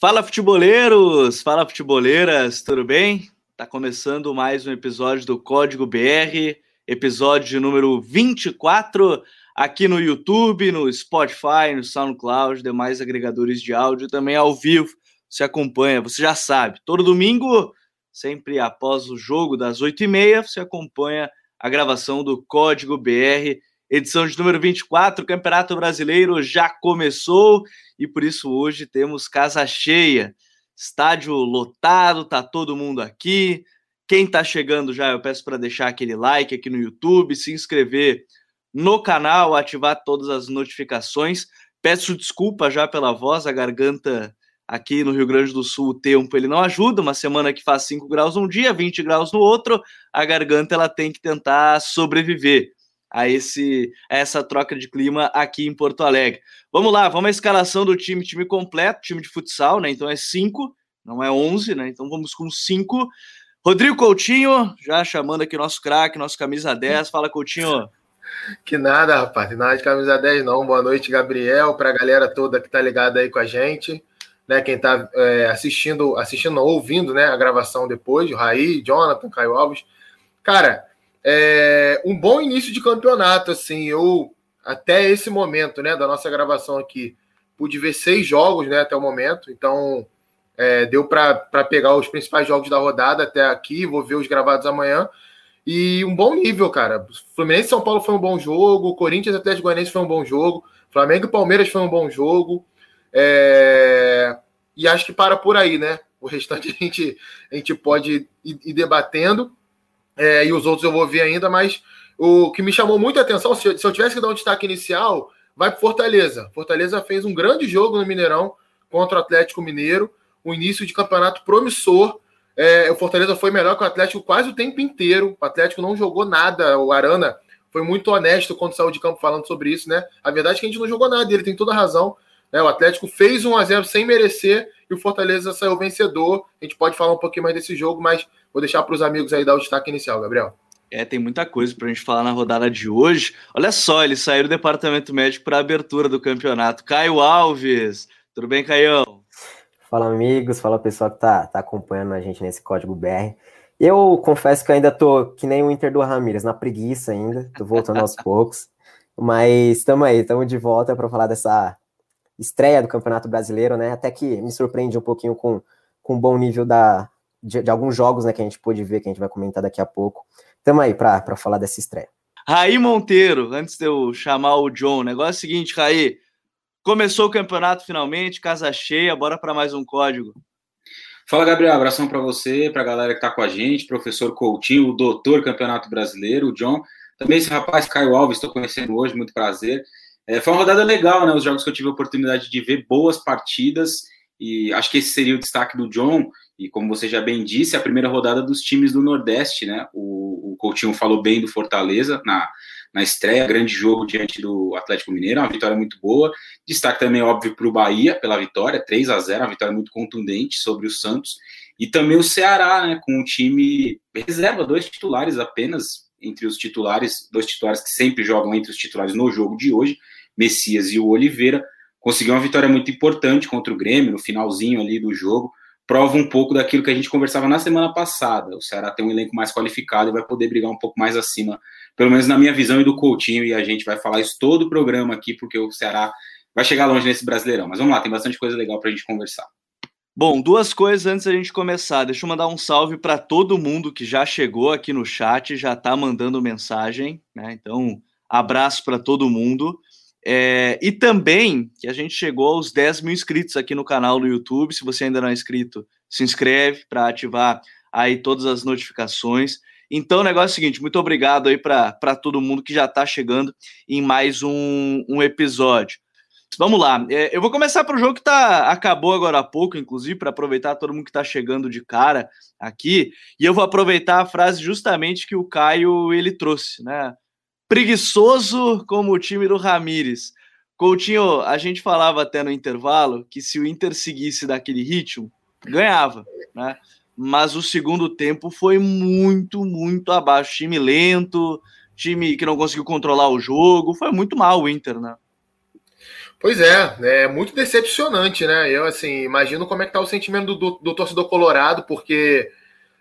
Fala futeboleiros, fala futeboleiras, tudo bem? Tá começando mais um episódio do Código BR, episódio número 24, aqui no YouTube, no Spotify, no SoundCloud, demais agregadores de áudio, também ao vivo. Você acompanha, você já sabe, todo domingo, sempre após o jogo das 8h30, você acompanha a gravação do Código BR, edição de número 24. O Campeonato Brasileiro já começou e por isso hoje temos casa cheia, estádio lotado, tá todo mundo aqui. Quem tá chegando já, eu peço para deixar aquele like aqui no YouTube, se inscrever no canal, ativar todas as notificações. Peço desculpa já pela voz, a garganta aqui no Rio Grande do Sul, o tempo ele não ajuda. Uma semana que faz 5 graus um dia, 20 graus no outro, a garganta ela tem que tentar sobreviver a, esse, a essa troca de clima aqui em Porto Alegre. Vamos lá, vamos à escalação do time, time completo, time de futsal, né? Então é cinco, não é onze, né? Então vamos com cinco. Rodrigo Coutinho, já chamando aqui nosso craque, nosso camisa 10. Fala, Coutinho. Que nada, rapaz, nada de camisa 10 não. Boa noite, Gabriel, para a galera toda que tá ligada aí com a gente, né? Quem tá é, assistindo, assistindo, ouvindo, né? A gravação depois, o Raí, Jonathan, Caio Alves. Cara, é, um bom início de campeonato, assim, eu até esse momento, né, da nossa gravação aqui, pude ver seis jogos, né, até o momento, então é, deu para pegar os principais jogos da rodada até aqui, vou ver os gravados amanhã, e um bom nível, cara. Fluminense e São Paulo foi um bom jogo, Corinthians e Atlético Goianiense foi um bom jogo, Flamengo e Palmeiras foi um bom jogo, é, e acho que para por aí, né, o restante a gente, a gente pode ir, ir debatendo, é, e os outros eu vou ver ainda, mas o que me chamou muita atenção, se, se eu tivesse que dar um destaque inicial, vai para Fortaleza. Fortaleza fez um grande jogo no Mineirão contra o Atlético Mineiro, um início de campeonato promissor. É, o Fortaleza foi melhor que o Atlético quase o tempo inteiro. O Atlético não jogou nada. O Arana foi muito honesto quando saiu de campo falando sobre isso, né? A verdade é que a gente não jogou nada, ele tem toda a razão. Né? O Atlético fez 1 a 0 sem merecer e o Fortaleza saiu vencedor. A gente pode falar um pouquinho mais desse jogo, mas Vou deixar para os amigos aí dar o destaque inicial, Gabriel. É, tem muita coisa para a gente falar na rodada de hoje. Olha só, eles saíram do departamento médico para a abertura do campeonato. Caio Alves, tudo bem, Caião? Fala, amigos, fala pessoal que tá, tá acompanhando a gente nesse código BR. Eu confesso que ainda tô que nem o Inter do Ramírez, na preguiça ainda, tô voltando aos poucos. Mas estamos aí, estamos de volta para falar dessa estreia do Campeonato Brasileiro, né? Até que me surpreende um pouquinho com, com o bom nível da, de, de, alguns jogos né, que a gente pôde ver, que a gente vai comentar daqui a pouco. Tamo aí para falar dessa estreia. Raí Monteiro, antes de eu chamar o John, o negócio é o seguinte, Raí. Começou o campeonato finalmente, casa cheia, bora para mais um código. Fala, Gabriel, abração para você, para a galera que está com a gente, professor Coutinho, o doutor Campeonato Brasileiro, o John. Também esse rapaz, Caio Alves, estou conhecendo hoje, muito prazer. É, foi uma rodada legal, né? Os jogos que eu tive a oportunidade de ver, boas partidas, e acho que esse seria o destaque do John. E como você já bem disse, a primeira rodada dos times do Nordeste, né? O, o Coutinho falou bem do Fortaleza na, na estreia, grande jogo diante do Atlético Mineiro, uma vitória muito boa. Destaque também, óbvio, para o Bahia pela vitória, 3 a 0 uma vitória muito contundente sobre o Santos. E também o Ceará, né? Com um time reserva, dois titulares apenas, entre os titulares, dois titulares que sempre jogam entre os titulares no jogo de hoje, Messias e o Oliveira. Conseguiu uma vitória muito importante contra o Grêmio no finalzinho ali do jogo prova um pouco daquilo que a gente conversava na semana passada. O Ceará tem um elenco mais qualificado e vai poder brigar um pouco mais acima, pelo menos na minha visão e do Coutinho, e a gente vai falar isso todo o programa aqui, porque o Ceará vai chegar longe nesse Brasileirão. Mas vamos lá, tem bastante coisa legal para a gente conversar. Bom, duas coisas antes da gente começar. Deixa eu mandar um salve para todo mundo que já chegou aqui no chat, já está mandando mensagem, né? Então, abraço para todo mundo. É, e também que a gente chegou aos 10 mil inscritos aqui no canal no YouTube. Se você ainda não é inscrito, se inscreve para ativar aí todas as notificações. Então, o negócio é o seguinte: muito obrigado aí para todo mundo que já está chegando em mais um, um episódio. Vamos lá, é, eu vou começar para o jogo que tá, acabou agora há pouco, inclusive, para aproveitar todo mundo que está chegando de cara aqui, e eu vou aproveitar a frase justamente que o Caio ele trouxe, né? Preguiçoso como o time do Ramires. Coutinho, a gente falava até no intervalo que se o Inter seguisse daquele ritmo, ganhava, né? Mas o segundo tempo foi muito, muito abaixo. Time lento, time que não conseguiu controlar o jogo. Foi muito mal o Inter, né? Pois é, é muito decepcionante, né? Eu, assim, imagino como é que tá o sentimento do, do, do torcedor colorado, porque,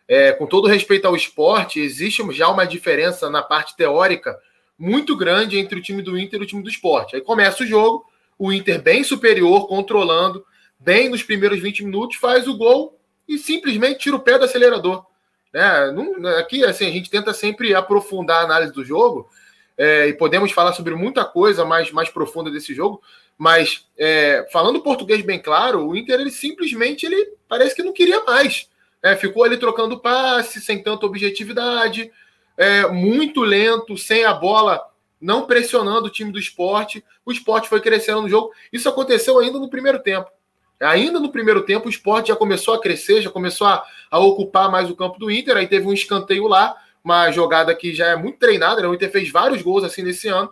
é, com todo respeito ao esporte, existe já uma diferença na parte teórica muito grande entre o time do Inter e o time do esporte. Aí começa o jogo, o Inter bem superior, controlando, bem nos primeiros 20 minutos, faz o gol e simplesmente tira o pé do acelerador. Né? Não, aqui, assim, a gente tenta sempre aprofundar a análise do jogo, é, e podemos falar sobre muita coisa mais, mais profunda desse jogo, mas é, falando português bem claro, o Inter ele simplesmente ele parece que não queria mais. É, ficou ali trocando passe, sem tanta objetividade, é, muito lento, sem a bola, não pressionando o time do esporte. O esporte foi crescendo no jogo. Isso aconteceu ainda no primeiro tempo. Ainda no primeiro tempo, o esporte já começou a crescer, já começou a, a ocupar mais o campo do Inter. Aí teve um escanteio lá, uma jogada que já é muito treinada. Né? O Inter fez vários gols assim nesse ano.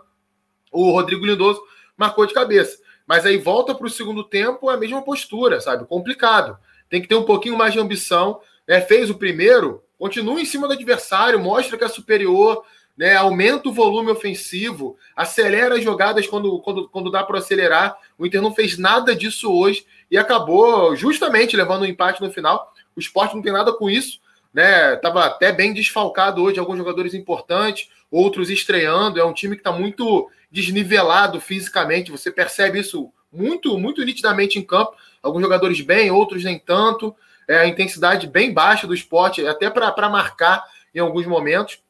O Rodrigo Lindoso marcou de cabeça. Mas aí volta para o segundo tempo, a mesma postura, sabe? Complicado. Tem que ter um pouquinho mais de ambição. Né? Fez o primeiro, continua em cima do adversário, mostra que é superior, né? aumenta o volume ofensivo, acelera as jogadas quando, quando, quando dá para acelerar. O Inter não fez nada disso hoje e acabou justamente levando um empate no final. O esporte não tem nada com isso. Né, tava até bem desfalcado hoje, alguns jogadores importantes, outros estreando. É um time que está muito desnivelado fisicamente. Você percebe isso muito, muito nitidamente em campo. Alguns jogadores bem, outros nem tanto. É a intensidade bem baixa do esporte, até para marcar em alguns momentos.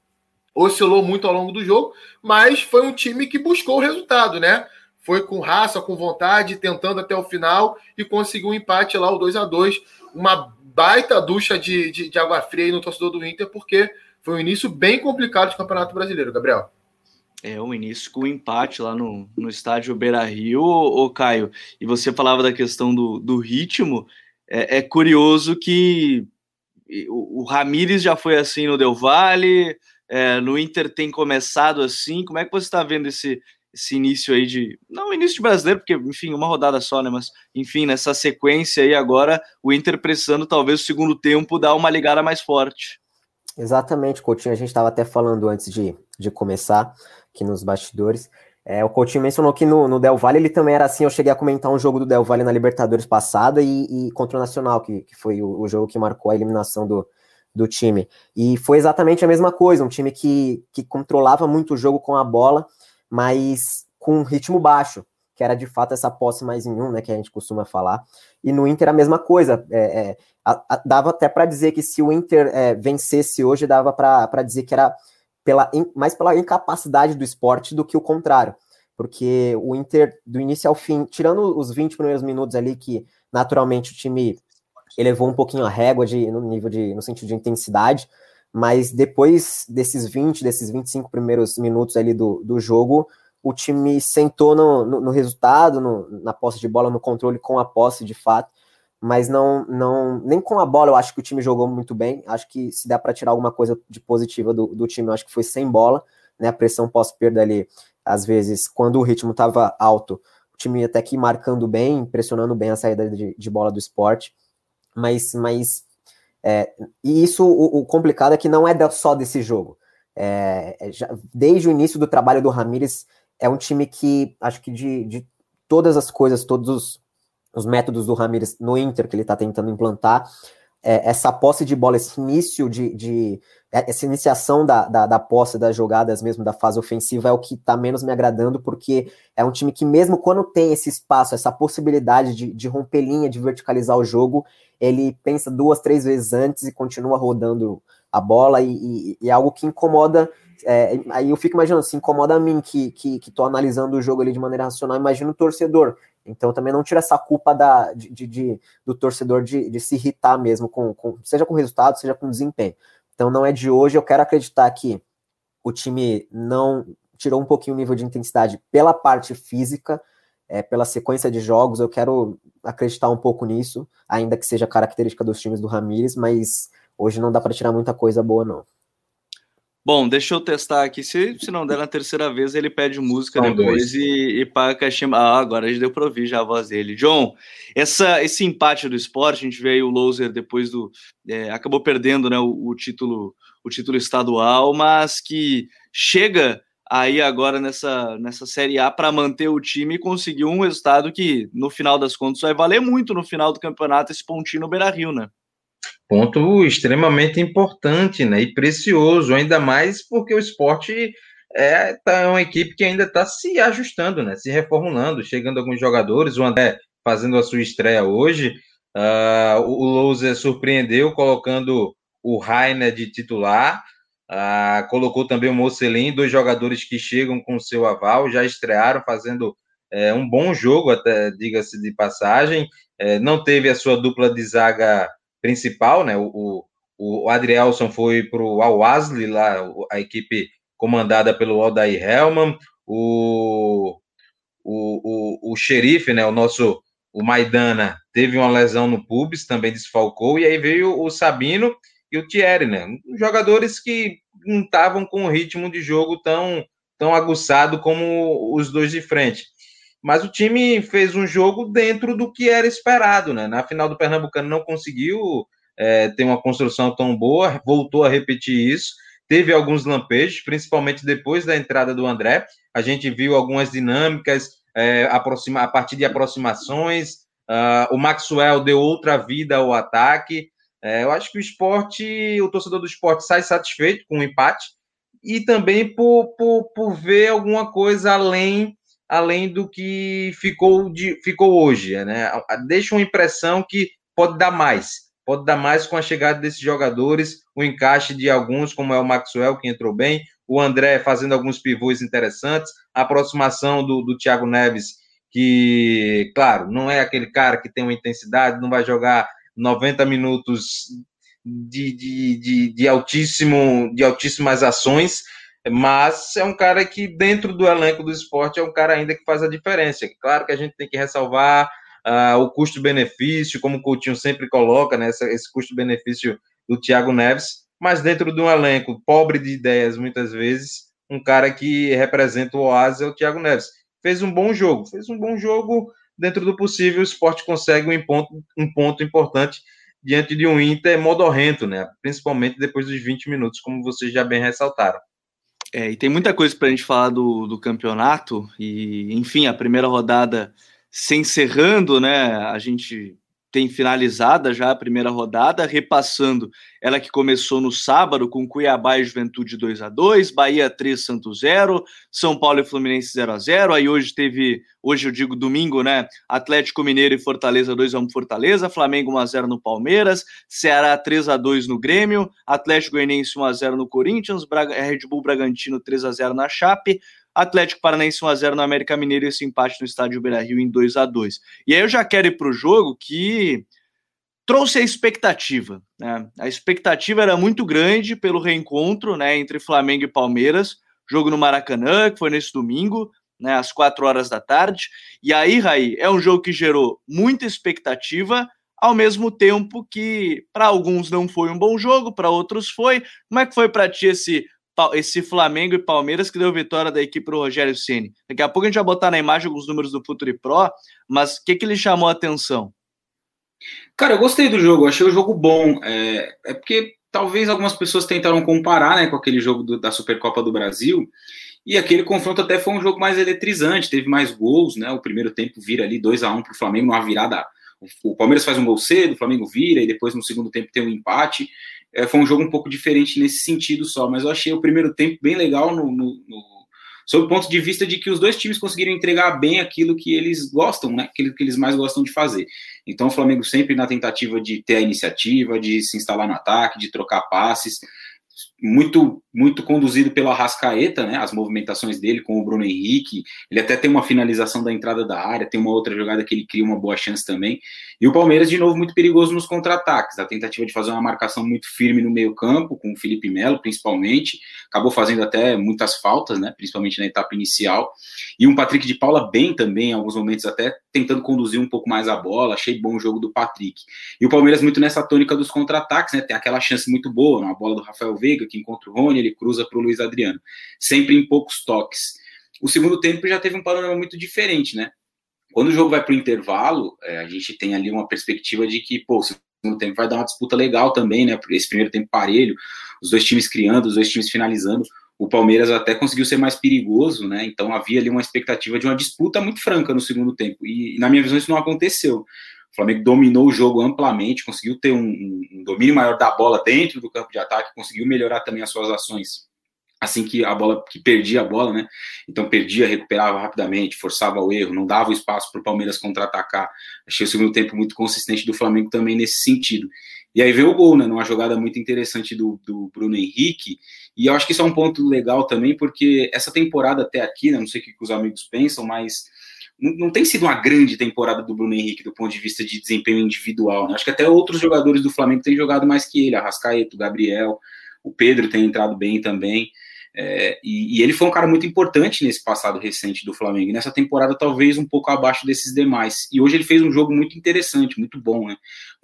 Oscilou muito ao longo do jogo, mas foi um time que buscou o resultado, né? Foi com raça, com vontade, tentando até o final e conseguiu um empate lá, o 2 a 2 Uma baita ducha de, de, de água fria no torcedor do Inter, porque foi um início bem complicado de Campeonato Brasileiro, Gabriel. É, o início com o empate lá no, no estádio Beira Rio, ô, Caio. E você falava da questão do, do ritmo. É, é curioso que o, o Ramires já foi assim no Del Valle, é, no Inter tem começado assim. Como é que você está vendo esse, esse início aí de. Não início de brasileiro, porque, enfim, uma rodada só, né? Mas, enfim, nessa sequência aí agora, o Inter precisando, talvez, o segundo tempo, dar uma ligada mais forte. Exatamente, Coutinho. A gente estava até falando antes de, de começar aqui nos bastidores. É, o Coutinho mencionou que no, no, Del Valle ele também era assim. Eu cheguei a comentar um jogo do Del Valle na Libertadores passada e, e contra o Nacional, que, que foi o, o, jogo que marcou a eliminação do, do time. E foi exatamente a mesma coisa, um time que, que controlava muito o jogo com a bola, mas com um ritmo baixo, que era de fato essa posse mais em um, né, que a gente costuma falar. E no Inter a mesma coisa. É, é, a, a, dava até para dizer que se o Inter é, vencesse hoje, dava para dizer que era pela, mais pela incapacidade do esporte do que o contrário. Porque o Inter, do início ao fim, tirando os 20 primeiros minutos ali, que naturalmente o time elevou um pouquinho a régua de, no nível de, no sentido de intensidade, mas depois desses 20, desses 25 primeiros minutos ali do, do jogo, o time sentou no, no, no resultado, no, na posse de bola, no controle com a posse de fato, mas não, não nem com a bola eu acho que o time jogou muito bem. Acho que se dá para tirar alguma coisa de positiva do, do time, eu acho que foi sem bola, né? A pressão pós-perda ali, às vezes, quando o ritmo estava alto, o time até que marcando bem, pressionando bem a saída de, de bola do esporte, mas, mas é, e isso o, o, complicado é que não é só desse jogo. É, é, já, desde o início do trabalho do Ramires, é um time que acho que de, de todas as coisas, todos os os métodos do Ramires no Inter que ele está tentando implantar, é, essa posse de bola, esse início de, de é, essa iniciação da, da, da, posse das jogadas mesmo da fase ofensiva é o que está menos me agradando, porque é um time que mesmo quando tem esse espaço, essa possibilidade de, de romper linha, de verticalizar o jogo, ele pensa duas, três vezes antes e continua rodando a bola e é algo que incomoda é, aí eu fico imaginando, se incomoda a mim que, que, que tô analisando o jogo ali de maneira racional, imagina o torcedor então também não tira essa culpa da, de, de, de do torcedor de, de, se irritar mesmo, com, com, seja com resultado, seja com desempenho. Então não é de hoje, eu quero acreditar que o time não tirou um pouquinho o nível de intensidade pela parte física, é, pela sequência de jogos, eu quero acreditar um pouco nisso, ainda que seja característica dos times do Ramires, mas hoje não dá para tirar muita coisa boa, não. Bom, deixa eu testar aqui. Se, se não der na terceira vez, ele pede música São depois e, e paga a caixinha. Ah, agora já deu para ouvir já a voz dele. John, essa, esse empate do esporte, a gente vê aí o Loser depois do. É, acabou perdendo né, o, o, título, o título estadual, mas que chega aí agora nessa, nessa Série A para manter o time e conseguir um resultado que, no final das contas, vai valer muito no final do campeonato esse pontinho no Beira-Rio, né? Ponto extremamente importante, né? E precioso, ainda mais porque o esporte é tá uma equipe que ainda está se ajustando, né? Se reformulando, chegando alguns jogadores, o André fazendo a sua estreia hoje. Uh, o Louser surpreendeu colocando o Rainer de titular. Uh, colocou também o Mocelin, dois jogadores que chegam com seu aval, já estrearam fazendo é, um bom jogo, até diga-se de passagem. É, não teve a sua dupla de zaga principal, né? O, o, o Adrielson foi para o Al lá a equipe comandada pelo Aldair Hellman. O, o, o, o xerife, né? O nosso o Maidana teve uma lesão no pubis, também desfalcou, e aí veio o Sabino e o Thierry, né? Jogadores que não estavam com o ritmo de jogo tão, tão aguçado como os dois de frente. Mas o time fez um jogo dentro do que era esperado, né? Na final do Pernambucano não conseguiu é, ter uma construção tão boa, voltou a repetir isso. Teve alguns lampejos, principalmente depois da entrada do André. A gente viu algumas dinâmicas é, aproxima, a partir de aproximações. Uh, o Maxwell deu outra vida ao ataque. É, eu acho que o esporte, o torcedor do esporte sai satisfeito com o empate e também por, por, por ver alguma coisa além além do que ficou, de, ficou hoje. Né? Deixa uma impressão que pode dar mais. Pode dar mais com a chegada desses jogadores, o encaixe de alguns, como é o Maxwell, que entrou bem, o André fazendo alguns pivôs interessantes, a aproximação do, do Thiago Neves, que, claro, não é aquele cara que tem uma intensidade, não vai jogar 90 minutos de, de, de, de, altíssimo, de altíssimas ações, mas é um cara que, dentro do elenco do esporte, é um cara ainda que faz a diferença. Claro que a gente tem que ressalvar uh, o custo-benefício, como o Coutinho sempre coloca, né, esse custo-benefício do Thiago Neves, mas dentro de um elenco pobre de ideias, muitas vezes, um cara que representa o oásis é o Thiago Neves. Fez um bom jogo, fez um bom jogo dentro do possível, o esporte consegue um ponto, um ponto importante diante de um Inter modorrento, né? Principalmente depois dos 20 minutos, como vocês já bem ressaltaram. É, e tem muita coisa para a gente falar do, do campeonato, e enfim, a primeira rodada se encerrando, né? A gente tem finalizada já a primeira rodada, repassando ela que começou no sábado com Cuiabá e Juventude 2 a 2 Bahia 3, Santos 0, São Paulo e Fluminense 0 a 0 aí hoje teve, hoje eu digo domingo, né, Atlético Mineiro e Fortaleza 2 a 1 Fortaleza, Flamengo 1 a 0 no Palmeiras, Ceará 3 a 2 no Grêmio, Atlético Goianiense 1 a 0 no Corinthians, Red Bull Bragantino 3 a 0 na Chape, Atlético Paranaense 1x0 no América Mineiro e esse empate no estádio Beira Rio em 2 a 2 E aí eu já quero ir para o jogo que trouxe a expectativa. Né? A expectativa era muito grande pelo reencontro né, entre Flamengo e Palmeiras, jogo no Maracanã, que foi nesse domingo, né, às 4 horas da tarde. E aí, Raí, é um jogo que gerou muita expectativa, ao mesmo tempo que para alguns não foi um bom jogo, para outros foi. Como é que foi para ti esse esse Flamengo e Palmeiras que deu vitória da equipe para o Rogério Ceni. Daqui a pouco a gente vai botar na imagem alguns números do Futuri Pro, mas o que, que ele chamou a atenção? Cara, eu gostei do jogo, achei o jogo bom. É, é porque talvez algumas pessoas tentaram comparar né, com aquele jogo do, da Supercopa do Brasil, e aquele confronto até foi um jogo mais eletrizante, teve mais gols, né? O primeiro tempo vira ali 2 a 1 um para o Flamengo, numa virada. O Palmeiras faz um gol cedo, o Flamengo vira, e depois no segundo tempo tem um empate é, foi um jogo um pouco diferente nesse sentido só, mas eu achei o primeiro tempo bem legal no, no, no, sob o ponto de vista de que os dois times conseguiram entregar bem aquilo que eles gostam, né? Aquilo que eles mais gostam de fazer. Então o Flamengo sempre na tentativa de ter a iniciativa, de se instalar no ataque, de trocar passes, muito muito conduzido pelo Arrascaeta, né? As movimentações dele com o Bruno Henrique. Ele até tem uma finalização da entrada da área, tem uma outra jogada que ele cria uma boa chance também. E o Palmeiras, de novo, muito perigoso nos contra-ataques. A tentativa de fazer uma marcação muito firme no meio-campo, com o Felipe Melo, principalmente. Acabou fazendo até muitas faltas, né? Principalmente na etapa inicial. E um Patrick de Paula bem também, em alguns momentos, até tentando conduzir um pouco mais a bola. Achei bom o jogo do Patrick. E o Palmeiras muito nessa tônica dos contra-ataques, né? Tem aquela chance muito boa, uma bola do Rafael Veiga, que encontra o Rony, ele cruza para o Luiz Adriano, sempre em poucos toques. O segundo tempo já teve um panorama muito diferente, né? Quando o jogo vai para o intervalo, é, a gente tem ali uma perspectiva de que, pô, o segundo tempo vai dar uma disputa legal também, né? Esse primeiro tempo parelho, os dois times criando, os dois times finalizando. O Palmeiras até conseguiu ser mais perigoso, né? Então havia ali uma expectativa de uma disputa muito franca no segundo tempo. E, na minha visão, isso não aconteceu. O Flamengo dominou o jogo amplamente, conseguiu ter um, um domínio maior da bola dentro do campo de ataque, conseguiu melhorar também as suas ações assim que a bola que perdia a bola, né? Então perdia, recuperava rapidamente, forçava o erro, não dava espaço para o Palmeiras contra-atacar. Achei o segundo tempo muito consistente do Flamengo também nesse sentido. E aí veio o gol, né? Numa jogada muito interessante do, do Bruno Henrique. E eu acho que isso é um ponto legal também, porque essa temporada até aqui, né? Não sei o que os amigos pensam, mas não tem sido uma grande temporada do Bruno Henrique do ponto de vista de desempenho individual. Né? Acho que até outros jogadores do Flamengo têm jogado mais que ele, Arrascaeta, o Gabriel, o Pedro tem entrado bem também. É, e, e, ele foi um cara muito importante nesse passado recente do Flamengo. E nessa temporada, talvez um pouco abaixo desses demais. E hoje ele fez um jogo muito interessante, muito bom, né?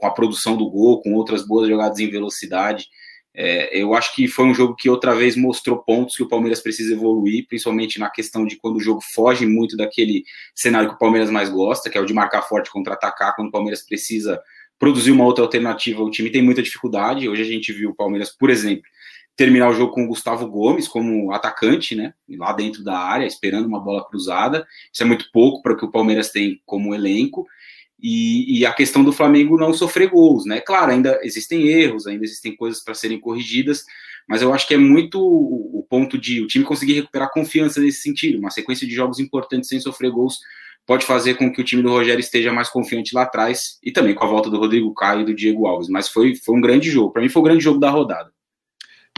Com a produção do gol, com outras boas jogadas em velocidade. É, eu acho que foi um jogo que outra vez mostrou pontos que o Palmeiras precisa evoluir, principalmente na questão de quando o jogo foge muito daquele cenário que o Palmeiras mais gosta, que é o de marcar forte contra-atacar, quando o Palmeiras precisa produzir uma outra alternativa. O time tem muita dificuldade. Hoje a gente viu o Palmeiras, por exemplo, terminar o jogo com o Gustavo Gomes como atacante, né? Lá dentro da área, esperando uma bola cruzada. Isso é muito pouco para o que o Palmeiras tem como elenco. E, e, a questão do Flamengo não sofrer gols, né? Claro, ainda existem erros, ainda existem coisas para serem corrigidas, mas eu acho que é muito o ponto de o time conseguir recuperar confiança nesse sentido. Uma sequência de jogos importantes sem sofrer gols pode fazer com que o time do Rogério esteja mais confiante lá atrás e também com a volta do Rodrigo Caio e do Diego Alves. Mas foi, foi um grande jogo. Para mim, foi o grande jogo da rodada.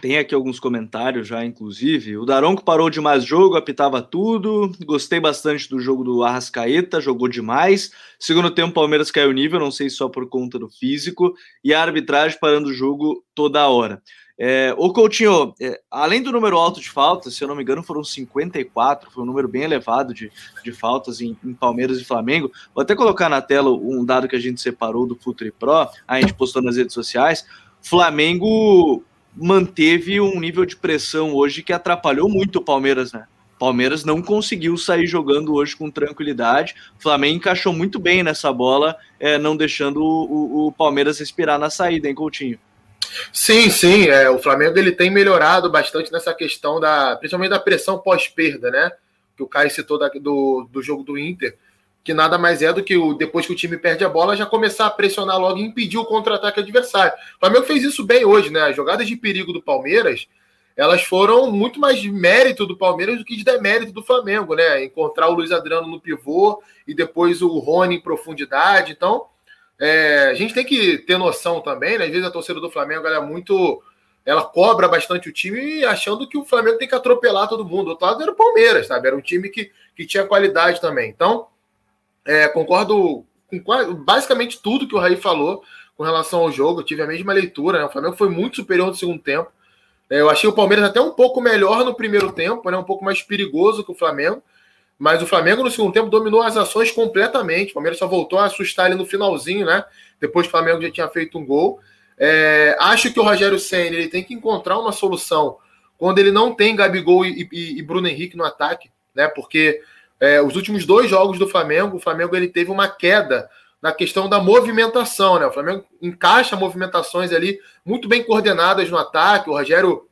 Tem aqui alguns comentários já, inclusive. O Daronco parou de mais jogo, apitava tudo. Gostei bastante do jogo do Arrascaeta, jogou demais. Segundo tempo, o Palmeiras caiu nível, não sei só por conta do físico. E a arbitragem parando o jogo toda hora. É, o Coutinho, é, além do número alto de faltas, se eu não me engano, foram 54, foi um número bem elevado de, de faltas em, em, Palmeiras e Flamengo. Vou até colocar na tela um dado que a gente separou do Futuri Pro, a gente postou nas redes sociais. Flamengo manteve um nível de pressão hoje que atrapalhou muito o Palmeiras, né? Palmeiras não conseguiu sair jogando hoje com tranquilidade. O Flamengo encaixou muito bem nessa bola, é, não deixando o, o, o, Palmeiras respirar na saída, hein, Coutinho? Sim, sim. É, o Flamengo ele tem melhorado bastante nessa questão da, principalmente da pressão pós-perda, né? Que o Caio citou da, do, do jogo do Inter que nada mais é do que o, depois que o time perde a bola, já começar a pressionar logo e impedir o contra-ataque adversário. O Flamengo fez isso bem hoje, né? As jogadas de perigo do Palmeiras, elas foram muito mais de mérito do Palmeiras do que de demérito do Flamengo, né? Encontrar o Luiz Adriano no pivô e depois o Rony em profundidade. Então, é, a gente tem que ter noção também, né? Às vezes a torcida do Flamengo é muito. Ela cobra bastante o time achando que o Flamengo tem que atropelar todo mundo. Do outro lado era o Palmeiras, sabe? Era um time que, que tinha qualidade também. Então, é, concordo com basicamente tudo que o Raí falou com relação ao jogo. Eu tive a mesma leitura. Né? O Flamengo foi muito superior no segundo tempo. É, eu achei o Palmeiras até um pouco melhor no primeiro tempo, né? um pouco mais perigoso que o Flamengo. Mas o Flamengo no segundo tempo dominou as ações completamente. O Palmeiras só voltou a assustar ele no finalzinho, né? Depois o Flamengo já tinha feito um gol. É, acho que o Rogério Senna ele tem que encontrar uma solução quando ele não tem Gabigol e, e, e Bruno Henrique no ataque, né? Porque é, os últimos dois jogos do Flamengo, o Flamengo ele teve uma queda na questão da movimentação, né? O Flamengo encaixa movimentações ali muito bem coordenadas no ataque. O Rogério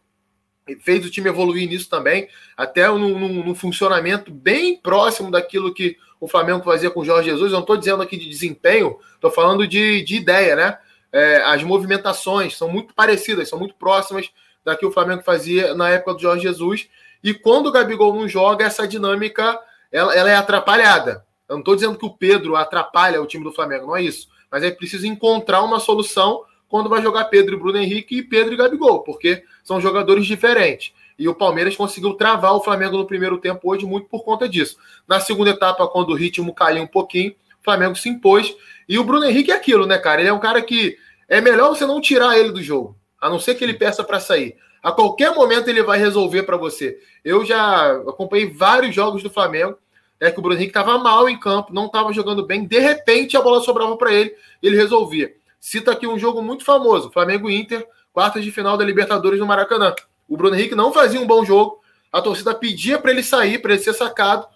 fez o time evoluir nisso também, até num, funcionamento bem próximo daquilo que o Flamengo fazia com o Jorge Jesus. Eu não estou dizendo aqui de desempenho, estou falando de, de ideia, né? É, as movimentações são muito parecidas, são muito próximas da que o Flamengo fazia na época do Jorge Jesus. E quando o Gabigol não joga, essa dinâmica ela, ela é atrapalhada. Eu não estou dizendo que o Pedro atrapalha o time do Flamengo, não é isso. Mas é preciso encontrar uma solução quando vai jogar Pedro e Bruno Henrique e Pedro e Gabigol, porque são jogadores diferentes. E o Palmeiras conseguiu travar o Flamengo no primeiro tempo hoje muito por conta disso. Na segunda etapa, quando o ritmo caiu um pouquinho, o Flamengo se impôs. E o Bruno Henrique é aquilo, né, cara? Ele é um cara que é melhor você não tirar ele do jogo, a não ser que ele peça para sair. A qualquer momento ele vai resolver para você. Eu já acompanhei vários jogos do Flamengo, é que o Bruno Henrique estava mal em campo, não estava jogando bem, de repente a bola sobrava para ele, ele resolvia. Cita aqui um jogo muito famoso, Flamengo Inter, quartas de final da Libertadores no Maracanã. O Bruno Henrique não fazia um bom jogo, a torcida pedia para ele sair, para ele ser sacado,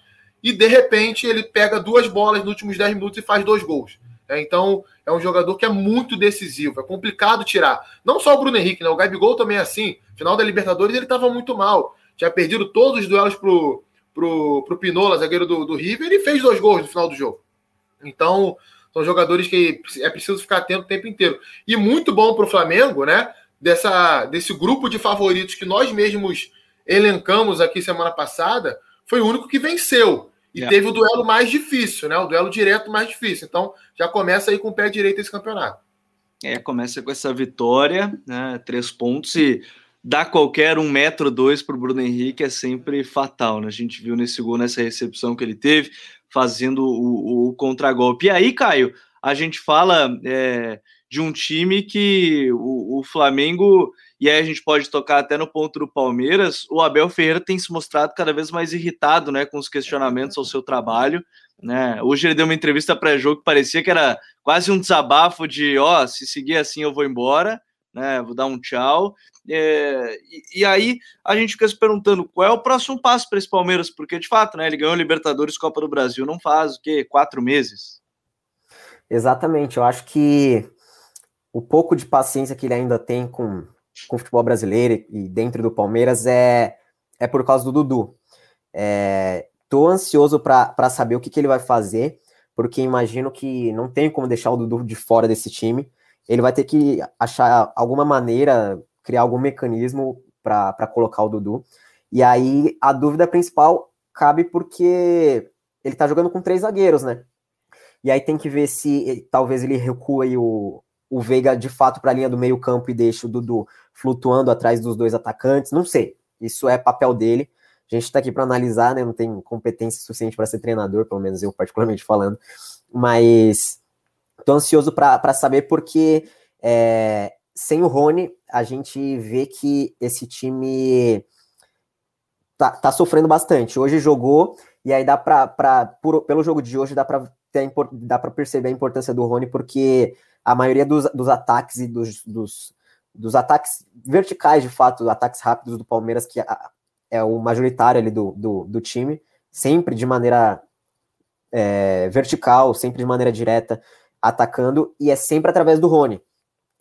e de repente ele pega duas bolas nos últimos 10 minutos e faz dois gols. É, então, é um jogador que é muito decisivo, é complicado tirar. Não só o Bruno Henrique, né? O Gabigol também é assim. Final da Libertadores ele estava muito mal. tinha perdido todos os duelos pro, pro, pro Pinola, zagueiro do, do River, e fez dois gols no final do jogo. Então, são jogadores que é preciso ficar atento o tempo inteiro. E muito bom para o Flamengo, né? Dessa, desse grupo de favoritos que nós mesmos elencamos aqui semana passada, foi o único que venceu. E yeah. teve o duelo mais difícil, né? O duelo direto mais difícil. Então, já começa aí com o pé direito esse campeonato. É, começa com essa vitória, né? Três pontos e dar qualquer um metro dois para o Bruno Henrique é sempre fatal, né? A gente viu nesse gol, nessa recepção que ele teve, fazendo o, o contragolpe. E aí, Caio, a gente fala é, de um time que o, o, Flamengo, e aí a gente pode tocar até no ponto do Palmeiras, o Abel Ferreira tem se mostrado cada vez mais irritado né, com os questionamentos ao seu trabalho. Né? Hoje ele deu uma entrevista pré-jogo que parecia que era quase um desabafo de ó, oh, se seguir assim eu vou embora né? Vou dar um tchau. É, e, e, aí a gente fica se perguntando qual é o próximo passo para esse Palmeiras, porque de fato, né? Ele ganhou Libertadores Copa do Brasil, não faz o quê? Quatro meses. Exatamente, eu acho que o pouco de paciência que ele ainda tem com, com o futebol brasileiro e dentro do Palmeiras é, é por causa do Dudu. É, tô ansioso para saber o que, que ele vai fazer, porque imagino que não tem como deixar o Dudu de fora desse time ele vai ter que achar alguma maneira, criar algum mecanismo para colocar o Dudu. E aí a dúvida principal cabe porque ele tá jogando com três zagueiros, né? E aí tem que ver se talvez ele recue o, o Veiga de fato para a linha do meio-campo e deixe o Dudu flutuando atrás dos dois atacantes. Não sei. Isso é papel dele. A gente está aqui para analisar, né? Não tem competência suficiente para ser treinador, pelo menos eu particularmente falando. Mas Tô ansioso para saber porque é, sem o Rony a gente vê que esse time tá, tá sofrendo bastante. Hoje jogou e aí dá para pelo jogo de hoje dá para dá para perceber a importância do Rony porque a maioria dos, dos ataques e dos, dos, dos ataques verticais, de fato, ataques rápidos do Palmeiras, que é o majoritário ali do, do, do time, sempre de maneira é, vertical, sempre de maneira direta atacando, e é sempre através do Rony.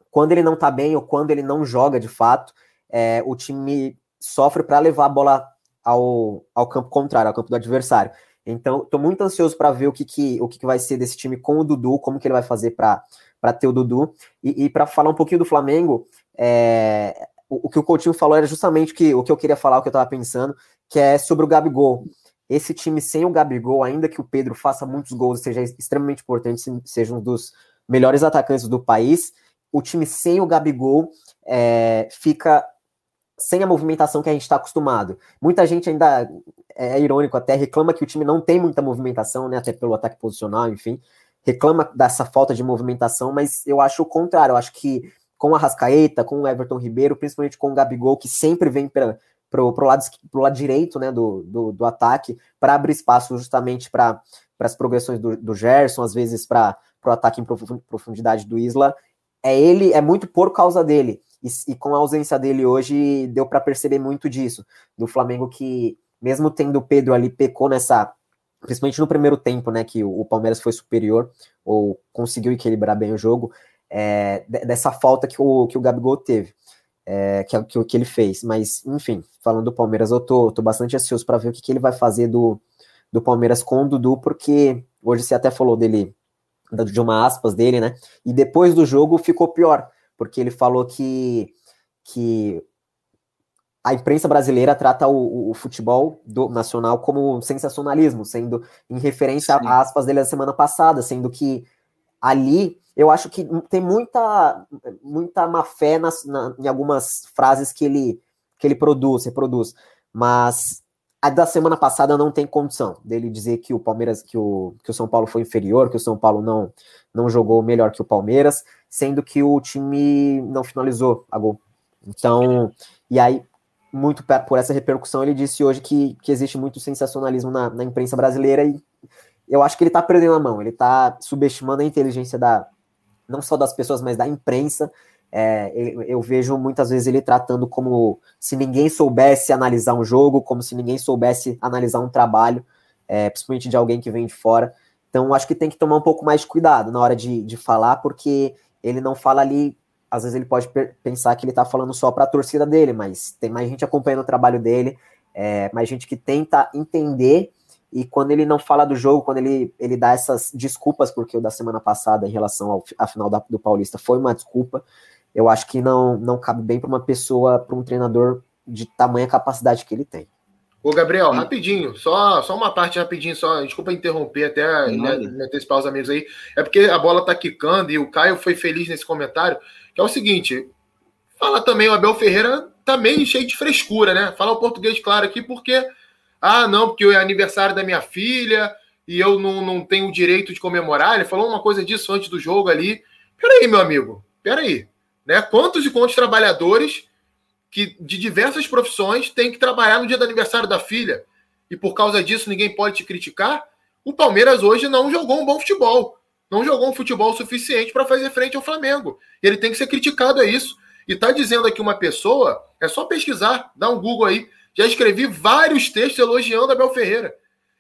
Quando ele não tá bem ou quando ele não joga de fato, é, o time sofre para levar a bola ao, ao campo contrário, ao campo do adversário. Então, estou muito ansioso para ver o que, que, o que, que vai ser desse time com o Dudu, como que ele vai fazer para ter o Dudu. E, e para falar um pouquinho do Flamengo, é, o, o, que o Coutinho falou era justamente que, o que eu queria falar, o que eu estava pensando, que é sobre o Gabigol esse time sem o Gabigol, ainda que o Pedro faça muitos gols, seja extremamente importante, seja um dos melhores atacantes do país, o time sem o Gabigol é, fica sem a movimentação que a gente está acostumado. Muita gente ainda é irônico até reclama que o time não tem muita movimentação, né, até pelo ataque posicional, enfim, reclama dessa falta de movimentação, mas eu acho o contrário, eu acho que com a Rascaeta, com o Everton Ribeiro, principalmente com o Gabigol, que sempre vem pra, pro, pro, lado, pro lado direito né, do, do, do ataque, para abrir espaço justamente para as progressões do, do Gerson, às vezes para o ataque em profundidade do Isla. É ele, é muito por causa dele. E, e com a ausência dele hoje, deu para perceber muito disso. Do Flamengo que, mesmo tendo o Pedro ali, pecou nessa. Principalmente no primeiro tempo, né? Que o, o Palmeiras foi superior, ou conseguiu equilibrar bem o jogo, é, dessa falta que o, que o Gabigol teve é, que é o que, que, ele fez. Mas, enfim, falando do Palmeiras, eu tô, tô bastante ansioso para ver o que, que ele vai fazer do, do Palmeiras com o Dudu, porque hoje você até falou dele, de uma aspas dele, né? E depois do jogo ficou pior, porque ele falou que, que a imprensa brasileira trata o, o, futebol do, nacional como sensacionalismo, sendo em referência Sim. a aspas dele da semana passada, sendo que ali eu acho que tem muita, muita má fé nas, na, em algumas frases que ele, que ele produz, reproduz, mas a da semana passada não tem condição dele dizer que o Palmeiras, que o, que o São Paulo foi inferior, que o São Paulo não, não jogou melhor que o Palmeiras, sendo que o time não finalizou a gol. Então, e aí, muito por essa repercussão, ele disse hoje que, que existe muito sensacionalismo na, na imprensa brasileira e eu acho que ele tá perdendo a mão, ele tá subestimando a inteligência da, não só das pessoas, mas da imprensa. É, eu, vejo muitas vezes ele tratando como se ninguém soubesse analisar um jogo, como se ninguém soubesse analisar um trabalho, é, principalmente de alguém que vem de fora. Então, acho que tem que tomar um pouco mais de cuidado na hora de, de falar, porque ele não fala ali. Às vezes ele pode pensar que ele está falando só para a torcida dele, mas tem mais gente acompanhando o trabalho dele. é, mas gente que tenta entender e quando ele não fala do jogo, quando ele, ele dá essas desculpas, porque o da semana passada, em relação ao, à final da, do Paulista, foi uma desculpa, eu acho que não, não cabe bem para uma pessoa, para um treinador de tamanha capacidade que ele tem. Ô, Gabriel, Sim. rapidinho, só, só uma parte rapidinho, só, desculpa interromper até né, me antecipar os amigos aí. É porque a bola tá quicando e o Caio foi feliz nesse comentário, que é o seguinte: fala também, o Abel Ferreira também tá cheio de frescura, né? Fala o português claro aqui, porque, ah, não, porque é aniversário da minha filha e eu não, não tenho o direito de comemorar. Ele falou uma coisa disso antes do jogo ali. Peraí, meu amigo, peraí. Né? Quantos e quantos trabalhadores que de diversas profissões têm que trabalhar no dia do aniversário da filha e por causa disso ninguém pode te criticar? O Palmeiras hoje não jogou um bom futebol. Não jogou um futebol suficiente para fazer frente ao Flamengo. Ele tem que ser criticado, é isso. E tá dizendo aqui uma pessoa, é só pesquisar, dá um Google aí. Já escrevi vários textos elogiando Abel Ferreira.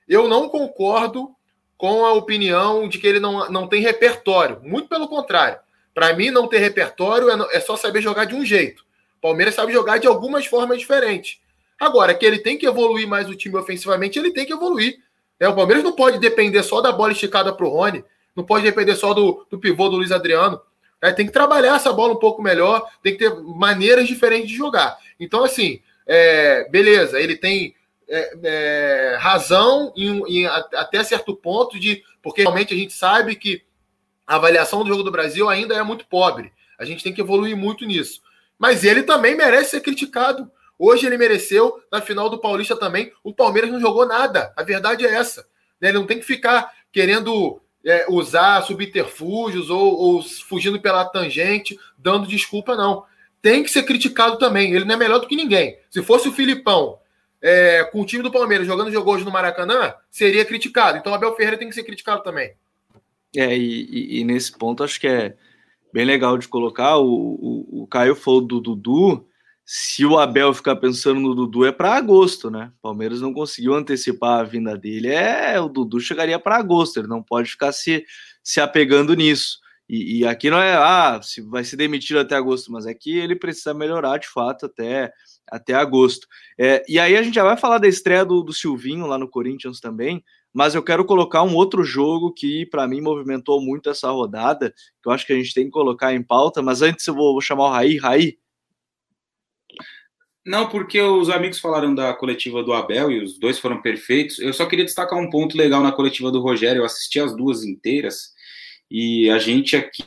Eu não concordo com a opinião de que ele não, não tem repertório. Muito pelo contrário. Para mim, não ter repertório é, é só saber jogar de um jeito. Palmeiras sabe jogar de algumas formas diferentes. Agora, que ele tem que evoluir mais o time ofensivamente, ele tem que evoluir. Né? O Palmeiras não pode depender só da bola esticada para o Rony, não pode depender só do, do pivô do Luiz Adriano. É, tem que trabalhar essa bola um pouco melhor, tem que ter maneiras diferentes de jogar. Então, assim, é, beleza, ele tem é, é, razão em, em, até certo ponto de. Porque realmente a gente sabe que a avaliação do jogo do Brasil ainda é muito pobre. A gente tem que evoluir muito nisso. Mas ele também merece ser criticado. Hoje ele mereceu, na final do Paulista também. O Palmeiras não jogou nada. A verdade é essa. Né? Ele não tem que ficar querendo é, usar subterfúgios ou, ou, fugindo pela tangente, dando desculpa, não. Tem que ser criticado também. Ele não é melhor do que ninguém. Se fosse o Filipão é, com o time do Palmeiras jogando jogo hoje no Maracanã, seria criticado. Então Abel Ferreira tem que ser criticado também. É, e, e, nesse ponto acho que é bem legal de colocar. O, o, o Caio falou do Dudu se o Abel ficar pensando no Dudu é para agosto, né? Palmeiras não conseguiu antecipar a vinda dele. É, o Dudu chegaria para agosto, ele não pode ficar se, se apegando nisso. E, e, aqui não é, ah, se vai ser demitido até agosto, mas é ele precisa melhorar de fato até, até agosto. É, e aí a gente já vai falar da estreia do, do Silvinho lá no Corinthians também, mas eu quero colocar um outro jogo que para mim movimentou muito essa rodada, que eu acho que a gente tem que colocar em pauta, mas antes eu vou, vou chamar o Raí. Raí, não, porque os amigos falaram da coletiva do Abel e os dois foram perfeitos. Eu só queria destacar um ponto legal na coletiva do Rogério. Eu assisti as duas inteiras e a gente aqui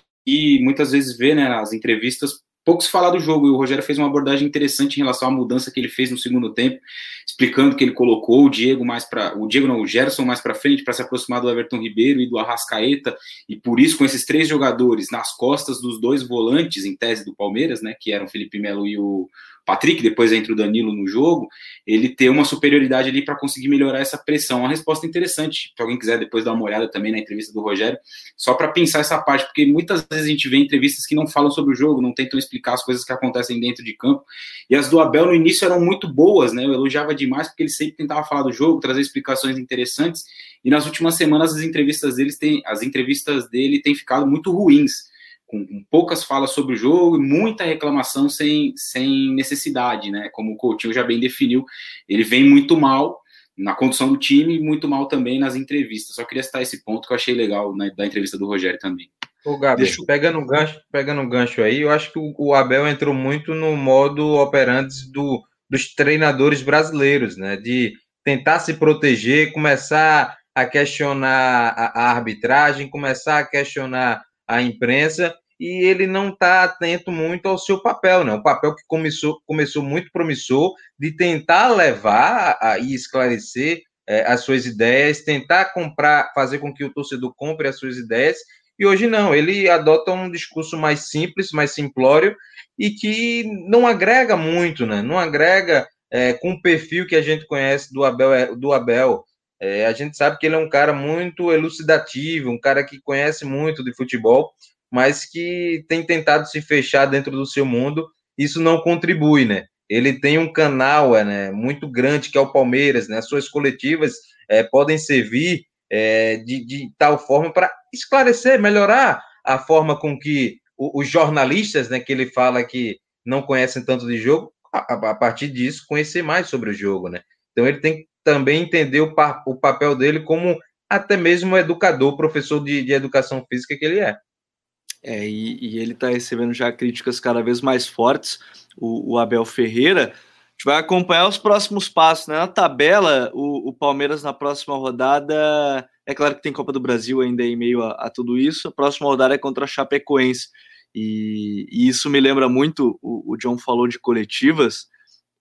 muitas vezes vê né, as entrevistas pouco se falar do jogo, e o Rogério fez uma abordagem interessante em relação à mudança que ele fez no segundo tempo, explicando que ele colocou o Diego mais para o Diego não, o Gerson mais para frente para se aproximar do Everton Ribeiro e do Arrascaeta, e por isso com esses três jogadores nas costas dos dois volantes em tese do Palmeiras, né, que eram Felipe Melo e o Patrick, depois entra o Danilo no jogo, ele ter uma superioridade ali para conseguir melhorar essa pressão. Uma resposta interessante, se alguém quiser depois dar uma olhada também na entrevista do Rogério, só para pensar essa parte, porque muitas vezes a gente vê entrevistas que não falam sobre o jogo, não tentam explicar as coisas que acontecem dentro de campo, e as do Abel no início eram muito boas, né? Eu elogiava demais porque ele sempre tentava falar do jogo, trazer explicações interessantes, e nas últimas semanas as entrevistas deles têm, as entrevistas dele têm ficado muito ruins com, com, poucas falas sobre o jogo e muita reclamação sem, sem necessidade, né? Como o Coutinho já bem definiu, ele vem muito mal na condução do time e muito mal também nas entrevistas. Só queria citar esse ponto que eu achei legal na, da entrevista do Rogério também. Ô, Gabi, Deixa... pegando, um gancho, pegando um gancho aí, eu acho que o, o Abel entrou muito no modo operante do, dos treinadores brasileiros, né? De tentar se proteger, começar a questionar a, a arbitragem, começar a questionar a imprensa e ele não está atento muito ao seu papel, né? O papel que começou, começou muito promissor de tentar levar a, e esclarecer é, as suas ideias, tentar comprar, fazer com que o torcedor compre as suas ideias. E hoje não, ele adota um discurso mais simples, mais simplório e que não agrega muito, né? Não agrega é, com o perfil que a gente conhece do Abel, é, do Abel é, a gente sabe que ele é um cara muito elucidativo, um cara que conhece muito de futebol, mas que tem tentado se fechar dentro do seu mundo. Isso não contribui, né? Ele tem um canal é, né, muito grande que é o Palmeiras, né? Suas coletivas é, podem servir é, de, de, tal forma para esclarecer, melhorar a forma com que os jornalistas, né, que ele fala que não conhecem tanto de jogo, a, a partir disso conhecer mais sobre o jogo, né? Então ele tem também entender o, pa o papel dele como até mesmo educador, professor de, de educação física que ele é. É, e, e ele está recebendo já críticas cada vez mais fortes, o, o, Abel Ferreira. A gente vai acompanhar os próximos passos. Né? Na tabela, o, o, Palmeiras na próxima rodada. É claro que tem Copa do Brasil ainda em meio a, a tudo isso. A próxima rodada é contra a Chapecoense. E, e isso me lembra muito, o, o John falou de coletivas.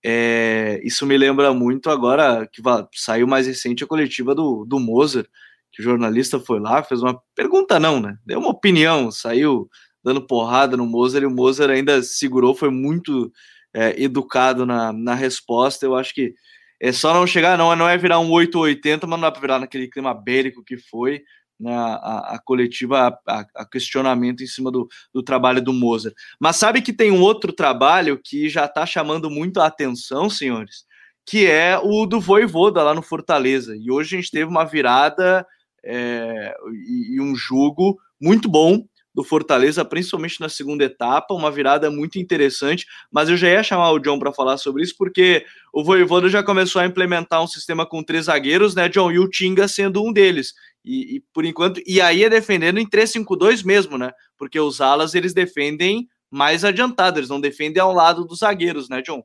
É, isso me lembra muito agora que saiu mais recente a coletiva do, do Mozart que o jornalista foi lá, fez uma pergunta, não, né? Deu uma opinião, saiu dando porrada no Mozart e o Mozart ainda segurou, foi muito é, educado na, na resposta. Eu acho que é só não chegar, não, não é virar um 880, mas não dá para virar naquele clima bélico que foi né, a, a, coletiva, a, a, questionamento em cima do, do trabalho do Mozart. Mas sabe que tem um outro trabalho que já está chamando muito a atenção, senhores, que é o do Voivoda lá no Fortaleza. E hoje a gente teve uma virada é, e, e um jogo muito bom do Fortaleza, principalmente na segunda etapa, uma virada muito interessante, mas eu já ia chamar o John para falar sobre isso, porque o Voivoda já começou a implementar um sistema com três zagueiros, né, John, e o Tinga sendo um deles, e, e por enquanto, e aí é defendendo em 3-5-2 mesmo, né, porque os alas, eles defendem mais adiantado, eles não defendem ao lado dos zagueiros, né, John?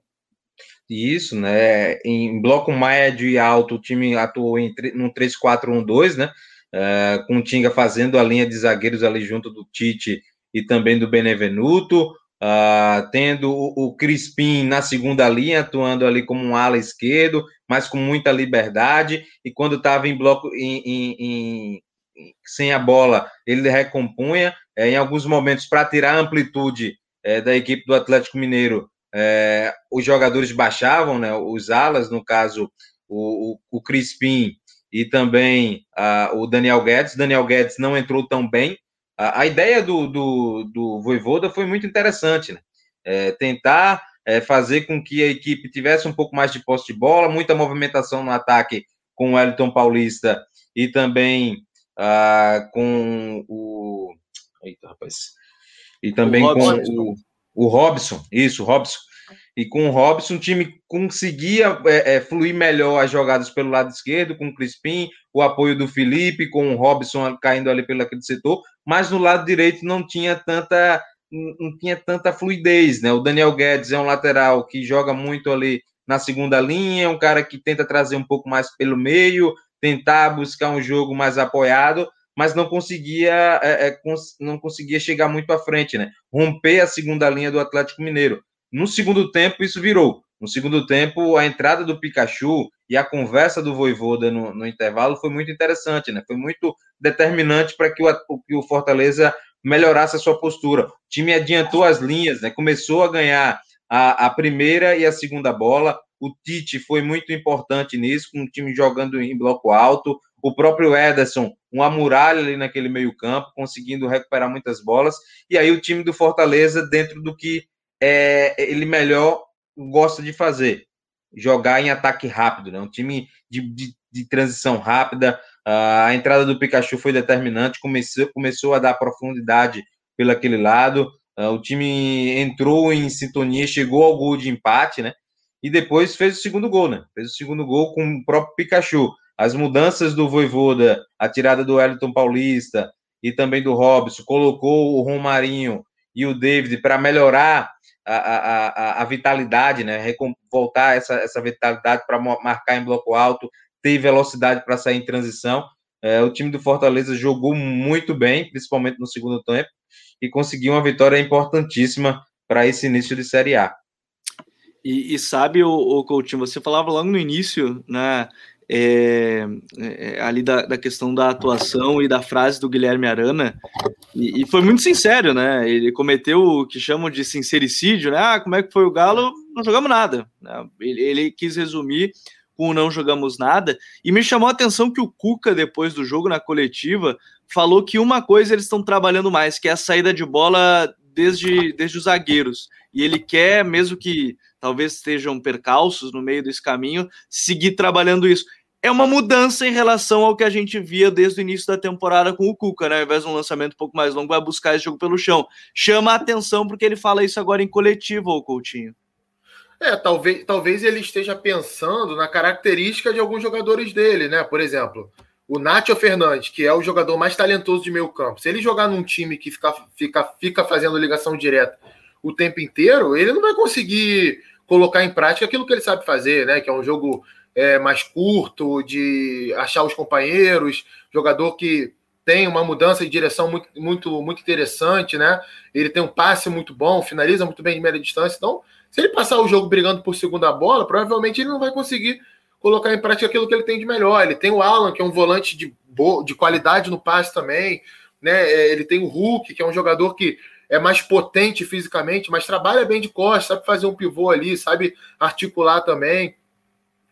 Isso, né, em bloco médio e alto, o time atuou em num 3-4-1-2, né, uh, com o Tinga fazendo a linha de zagueiros ali junto do Tite e também do Benevenuto, uh, tendo o, o, Crispim na segunda linha, atuando ali como um ala esquerdo, mas com muita liberdade, e quando estava em bloco, em, em, em, sem a bola, ele recompunha, é, em alguns momentos, para tirar a amplitude é, da equipe do Atlético Mineiro, é, os jogadores baixavam, né, os alas, no caso, o, o, o Crispim e também uh, o Daniel Guedes. Daniel Guedes não entrou tão bem. Uh, a ideia do, do, do Voivoda foi muito interessante, né? É, tentar é, fazer com que a equipe tivesse um pouco mais de posse de bola, muita movimentação no ataque com o Wellington Paulista e também uh, com o. Eita, rapaz. E também o com o, o Robson, isso, Robson e com o Robson, o time conseguia é, é, fluir melhor as jogadas pelo lado esquerdo, com o Crispim, o apoio do Felipe, com o Robson caindo ali pelo aquele setor, mas no lado direito não tinha tanta não tinha tanta fluidez, né? O Daniel Guedes é um lateral que joga muito ali na segunda linha, um cara que tenta trazer um pouco mais pelo meio, tentar buscar um jogo mais apoiado, mas não conseguia é, é, cons não conseguia chegar muito à frente, né? Romper a segunda linha do Atlético Mineiro. No segundo tempo, isso virou. No segundo tempo, a entrada do Pikachu e a conversa do Voivoda no, no intervalo foi muito interessante, né? Foi muito determinante para que o, que o Fortaleza melhorasse a sua postura. O time adiantou as linhas, né? Começou a ganhar a, a primeira e a segunda bola. O Tite foi muito importante nisso, com o time jogando em bloco alto. O próprio Ederson, uma muralha ali naquele meio-campo, conseguindo recuperar muitas bolas. E aí o time do Fortaleza, dentro do que é, ele melhor gosta de fazer. Jogar em ataque rápido, né? Um time de, de, de transição rápida. A entrada do Pikachu foi determinante, começou, começou a dar profundidade pelo aquele lado. Uh, o time entrou em sintonia, chegou ao gol de empate, né? E depois fez o segundo gol, né? Fez o segundo gol com o próprio Pikachu. As mudanças do Voivoda, a tirada do Wellington Paulista e também do Robson, colocou o Romarinho e o David para melhorar a, a, a, vitalidade, né? Voltar essa, essa vitalidade para marcar em bloco alto, ter velocidade para sair em transição. É, o time do Fortaleza jogou muito bem, principalmente no segundo tempo, e conseguiu uma vitória importantíssima para esse início de Série A. E, e sabe, o, o Coutinho, você falava logo no início, né? É, é, ali da, da, questão da atuação e da frase do Guilherme Arana, e, e, foi muito sincero, né? Ele cometeu o que chamam de sincericídio, né? Ah, como é que foi o Galo? Não jogamos nada. Né? Ele, ele, quis resumir com não jogamos nada, e me chamou a atenção que o Cuca, depois do jogo na coletiva, falou que uma coisa eles estão trabalhando mais, que é a saída de bola desde, desde os zagueiros. E ele quer, mesmo que talvez estejam percalços no meio desse caminho, seguir trabalhando isso é uma mudança em relação ao que a gente via desde o início da temporada com o Cuca, né? Ao invés de um lançamento um pouco mais longo, vai buscar esse jogo pelo chão. Chama a atenção porque ele fala isso agora em coletivo, o Coutinho. É, talvez, talvez ele esteja pensando na característica de alguns jogadores dele, né? Por exemplo, o Nacho Fernandes, que é o jogador mais talentoso de meio campo, se ele jogar num time que fica, fica, fica fazendo ligação direta o tempo inteiro, ele não vai conseguir colocar em prática aquilo que ele sabe fazer, né? Que é um jogo é, mais curto, de achar os companheiros, jogador que tem uma mudança de direção muito, muito, muito interessante, né? Ele tem um passe muito bom, finaliza muito bem de média distância. Então, se ele passar o jogo brigando por segunda bola, provavelmente ele não vai conseguir colocar em prática aquilo que ele tem de melhor. Ele tem o Alan, que é um volante de, de qualidade no passe também, né? É, ele tem o Hulk, que é um jogador que é mais potente fisicamente, mas trabalha bem de costas, sabe fazer um pivô ali, sabe articular também.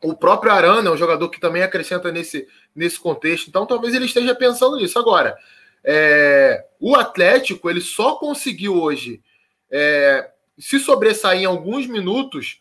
O próprio Arana é um jogador que também acrescenta nesse, nesse contexto. Então, talvez ele esteja pensando nisso. Agora, é, o Atlético ele só conseguiu hoje é, se sobressair em alguns minutos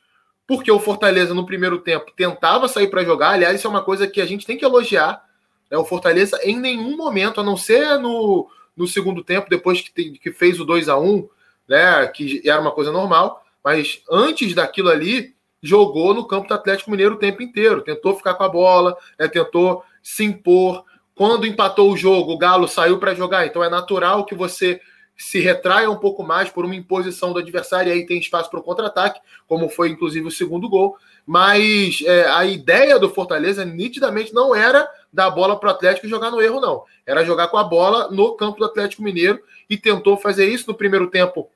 porque o Fortaleza no primeiro tempo tentava sair para jogar. Aliás, isso é uma coisa que a gente tem que elogiar. Né? O Fortaleza, em nenhum momento, a não ser no, no segundo tempo, depois que, que fez o 2 a 1 né? que era uma coisa normal, mas antes daquilo ali, jogou no campo do Atlético Mineiro o tempo inteiro, tentou ficar com a bola, né, tentou se impor. Quando empatou o jogo, o Galo saiu para jogar, então é natural que você se retraia um pouco mais por uma imposição do adversário, e aí tem espaço para o contra-ataque, como foi inclusive o segundo gol. Mas é, a ideia do Fortaleza nitidamente não era dar bola para o Atlético e jogar no erro, não. Era jogar com a bola no campo do Atlético Mineiro e tentou fazer isso no primeiro tempo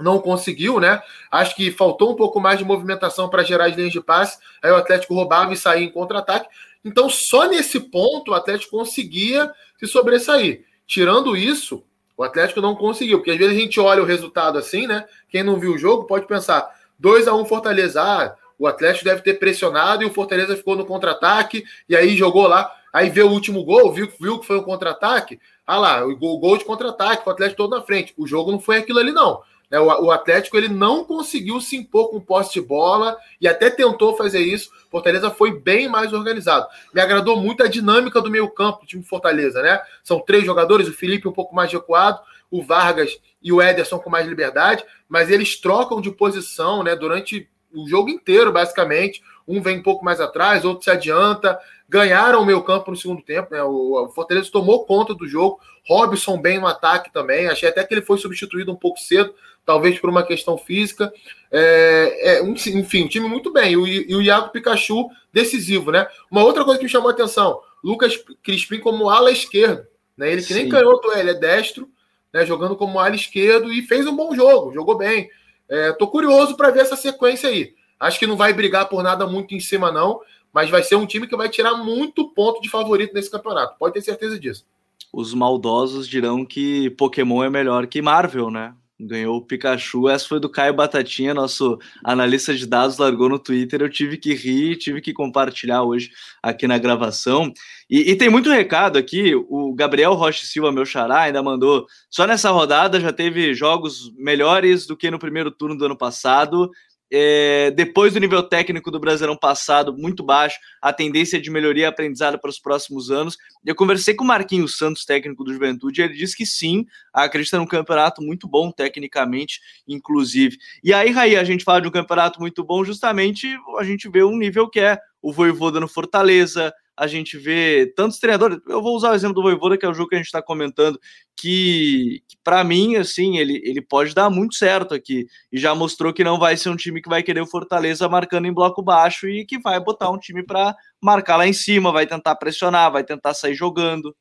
não conseguiu, né? Acho que faltou um pouco mais de movimentação para gerar as linhas de passe. Aí o Atlético roubava e saía em contra-ataque. Então, só nesse ponto o Atlético conseguia se sobressair. Tirando isso, o Atlético não conseguiu, porque às vezes a gente olha o resultado assim, né? Quem não viu o jogo pode pensar: 2 a 1 um Fortaleza, ah, o Atlético deve ter pressionado e o Fortaleza ficou no contra-ataque e aí jogou lá. Aí vê o último gol, viu, viu que foi um contra-ataque. Ah lá, o gol, gol de contra-ataque, o Atlético todo na frente. O jogo não foi aquilo ali, não. Né, o Atlético ele não conseguiu se impor com posse de bola e até tentou fazer isso. Fortaleza foi bem mais organizado. Me agradou muito a dinâmica do meio-campo do time Fortaleza, né? São três jogadores, o Felipe um pouco mais recuado, o Vargas e o Ederson com mais liberdade, mas eles trocam de posição, né, durante o jogo inteiro, basicamente. Um vem um pouco mais atrás, outro se adianta. Ganharam o meio campo no segundo tempo, né? O Fortaleza tomou conta do jogo. Robson bem no ataque também. Achei até que ele foi substituído um pouco cedo, talvez por uma questão física. É, é, enfim, um time muito bem. E o, Iago Pikachu decisivo, né? Uma outra coisa que me chamou a atenção: Lucas Crispim como ala esquerdo. Né? Ele que Sim. nem canhoto, ele é destro, né? jogando como ala esquerdo e fez um bom jogo, jogou bem. É, tô curioso para ver essa sequência aí. Acho que não vai brigar por nada muito em cima, não, mas vai ser um time que vai tirar muito ponto de favorito nesse campeonato. Pode ter certeza disso. Os maldosos dirão que Pokémon é melhor que Marvel, né? Ganhou o Pikachu. Essa foi do Caio Batatinha, nosso analista de dados, largou no Twitter. Eu tive que rir, tive que compartilhar hoje aqui na gravação. E, e, tem muito recado aqui. O Gabriel Rocha Silva, meu xará, ainda mandou. Só nessa rodada já teve jogos melhores do que no primeiro turno do ano passado. É, depois do nível técnico do Brasileirão passado, muito baixo, a tendência de melhoria e aprendizado para os próximos anos. Eu conversei com o Marquinhos Santos, técnico do Juventude, e ele disse que sim, acredita num campeonato muito bom, tecnicamente, inclusive. E aí, Raí, a gente fala de um campeonato muito bom, justamente a gente vê um nível que é o Voivoda no Fortaleza, a gente vê tantos treinadores. Eu vou usar o exemplo do Voivoda, que é o jogo que a gente está comentando, que, que para mim, assim, ele, ele pode dar muito certo aqui. E já mostrou que não vai ser um time que vai querer o Fortaleza marcando em bloco baixo e que vai botar um time para marcar lá em cima, vai tentar pressionar, vai tentar sair jogando.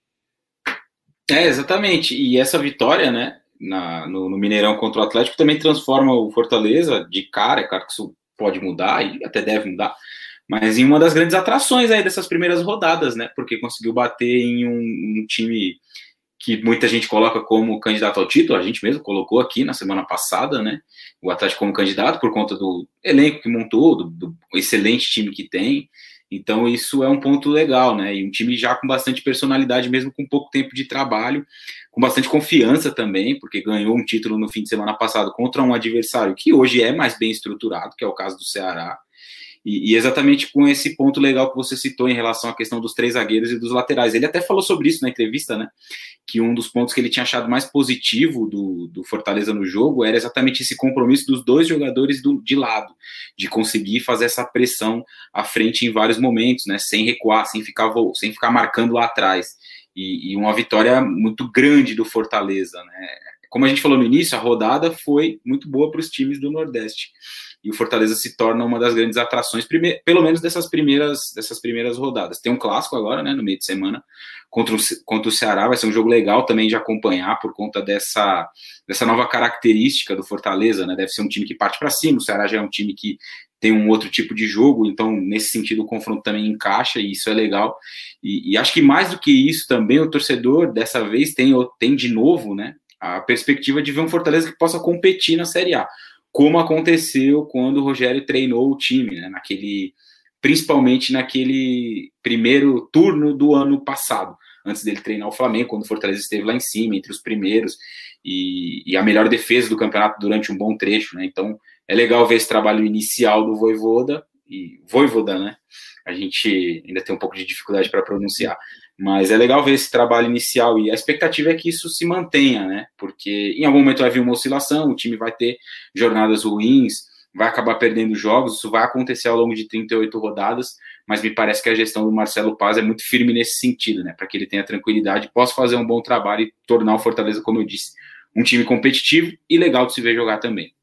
É, exatamente. E essa vitória, né, na, no, no Mineirão contra o Atlético também transforma o Fortaleza de cara. É claro que isso pode mudar e até deve mudar mas em uma das grandes atrações aí dessas primeiras rodadas, né? Porque conseguiu bater em um, um, time que muita gente coloca como candidato ao título, a gente mesmo colocou aqui na semana passada, né? O Atlético como candidato por conta do elenco que montou, do, do excelente time que tem. Então isso é um ponto legal, né? E um time já com bastante personalidade, mesmo com pouco tempo de trabalho, com bastante confiança também, porque ganhou um título no fim de semana passado contra um adversário que hoje é mais bem estruturado, que é o caso do Ceará. E, e, exatamente com esse ponto legal que você citou em relação à questão dos três zagueiros e dos laterais. Ele até falou sobre isso na entrevista, né? Que um dos pontos que ele tinha achado mais positivo do, do Fortaleza no jogo era exatamente esse compromisso dos dois jogadores do, de lado, de conseguir fazer essa pressão à frente em vários momentos, né? Sem recuar, sem ficar, sem ficar marcando lá atrás. E, e uma vitória muito grande do Fortaleza, né? Como a gente falou no início, a rodada foi muito boa para os times do Nordeste e o Fortaleza se torna uma das grandes atrações, pelo menos dessas primeiras, dessas primeiras rodadas. Tem um clássico agora, né, no meio de semana, contra o, contra o Ceará, vai ser um jogo legal também de acompanhar por conta dessa, dessa nova característica do Fortaleza, né, deve ser um time que parte para cima, o Ceará já é um time que tem um outro tipo de jogo, então nesse sentido o confronto também encaixa e isso é legal. E, e acho que mais do que isso também o torcedor dessa vez tem, tem de novo, né, a perspectiva de ver um Fortaleza que possa competir na Série A como aconteceu quando o Rogério treinou o time, né, naquele, principalmente naquele primeiro turno do ano passado, antes dele treinar o Flamengo, quando o Fortaleza esteve lá em cima, entre os primeiros, e, e a melhor defesa do campeonato durante um bom trecho, né? Então é legal ver esse trabalho inicial do Voivoda, e Voivoda, né? A gente ainda tem um pouco de dificuldade para pronunciar, mas é legal ver esse trabalho inicial e a expectativa é que isso se mantenha, né? Porque em algum momento vai vir uma oscilação, o time vai ter jornadas ruins, vai acabar perdendo jogos, isso vai acontecer ao longo de 38 rodadas, mas me parece que a gestão do Marcelo Paz é muito firme nesse sentido, né? Para que ele tenha tranquilidade, possa fazer um bom trabalho e tornar o Fortaleza, como eu disse, um time competitivo e legal de se ver jogar também.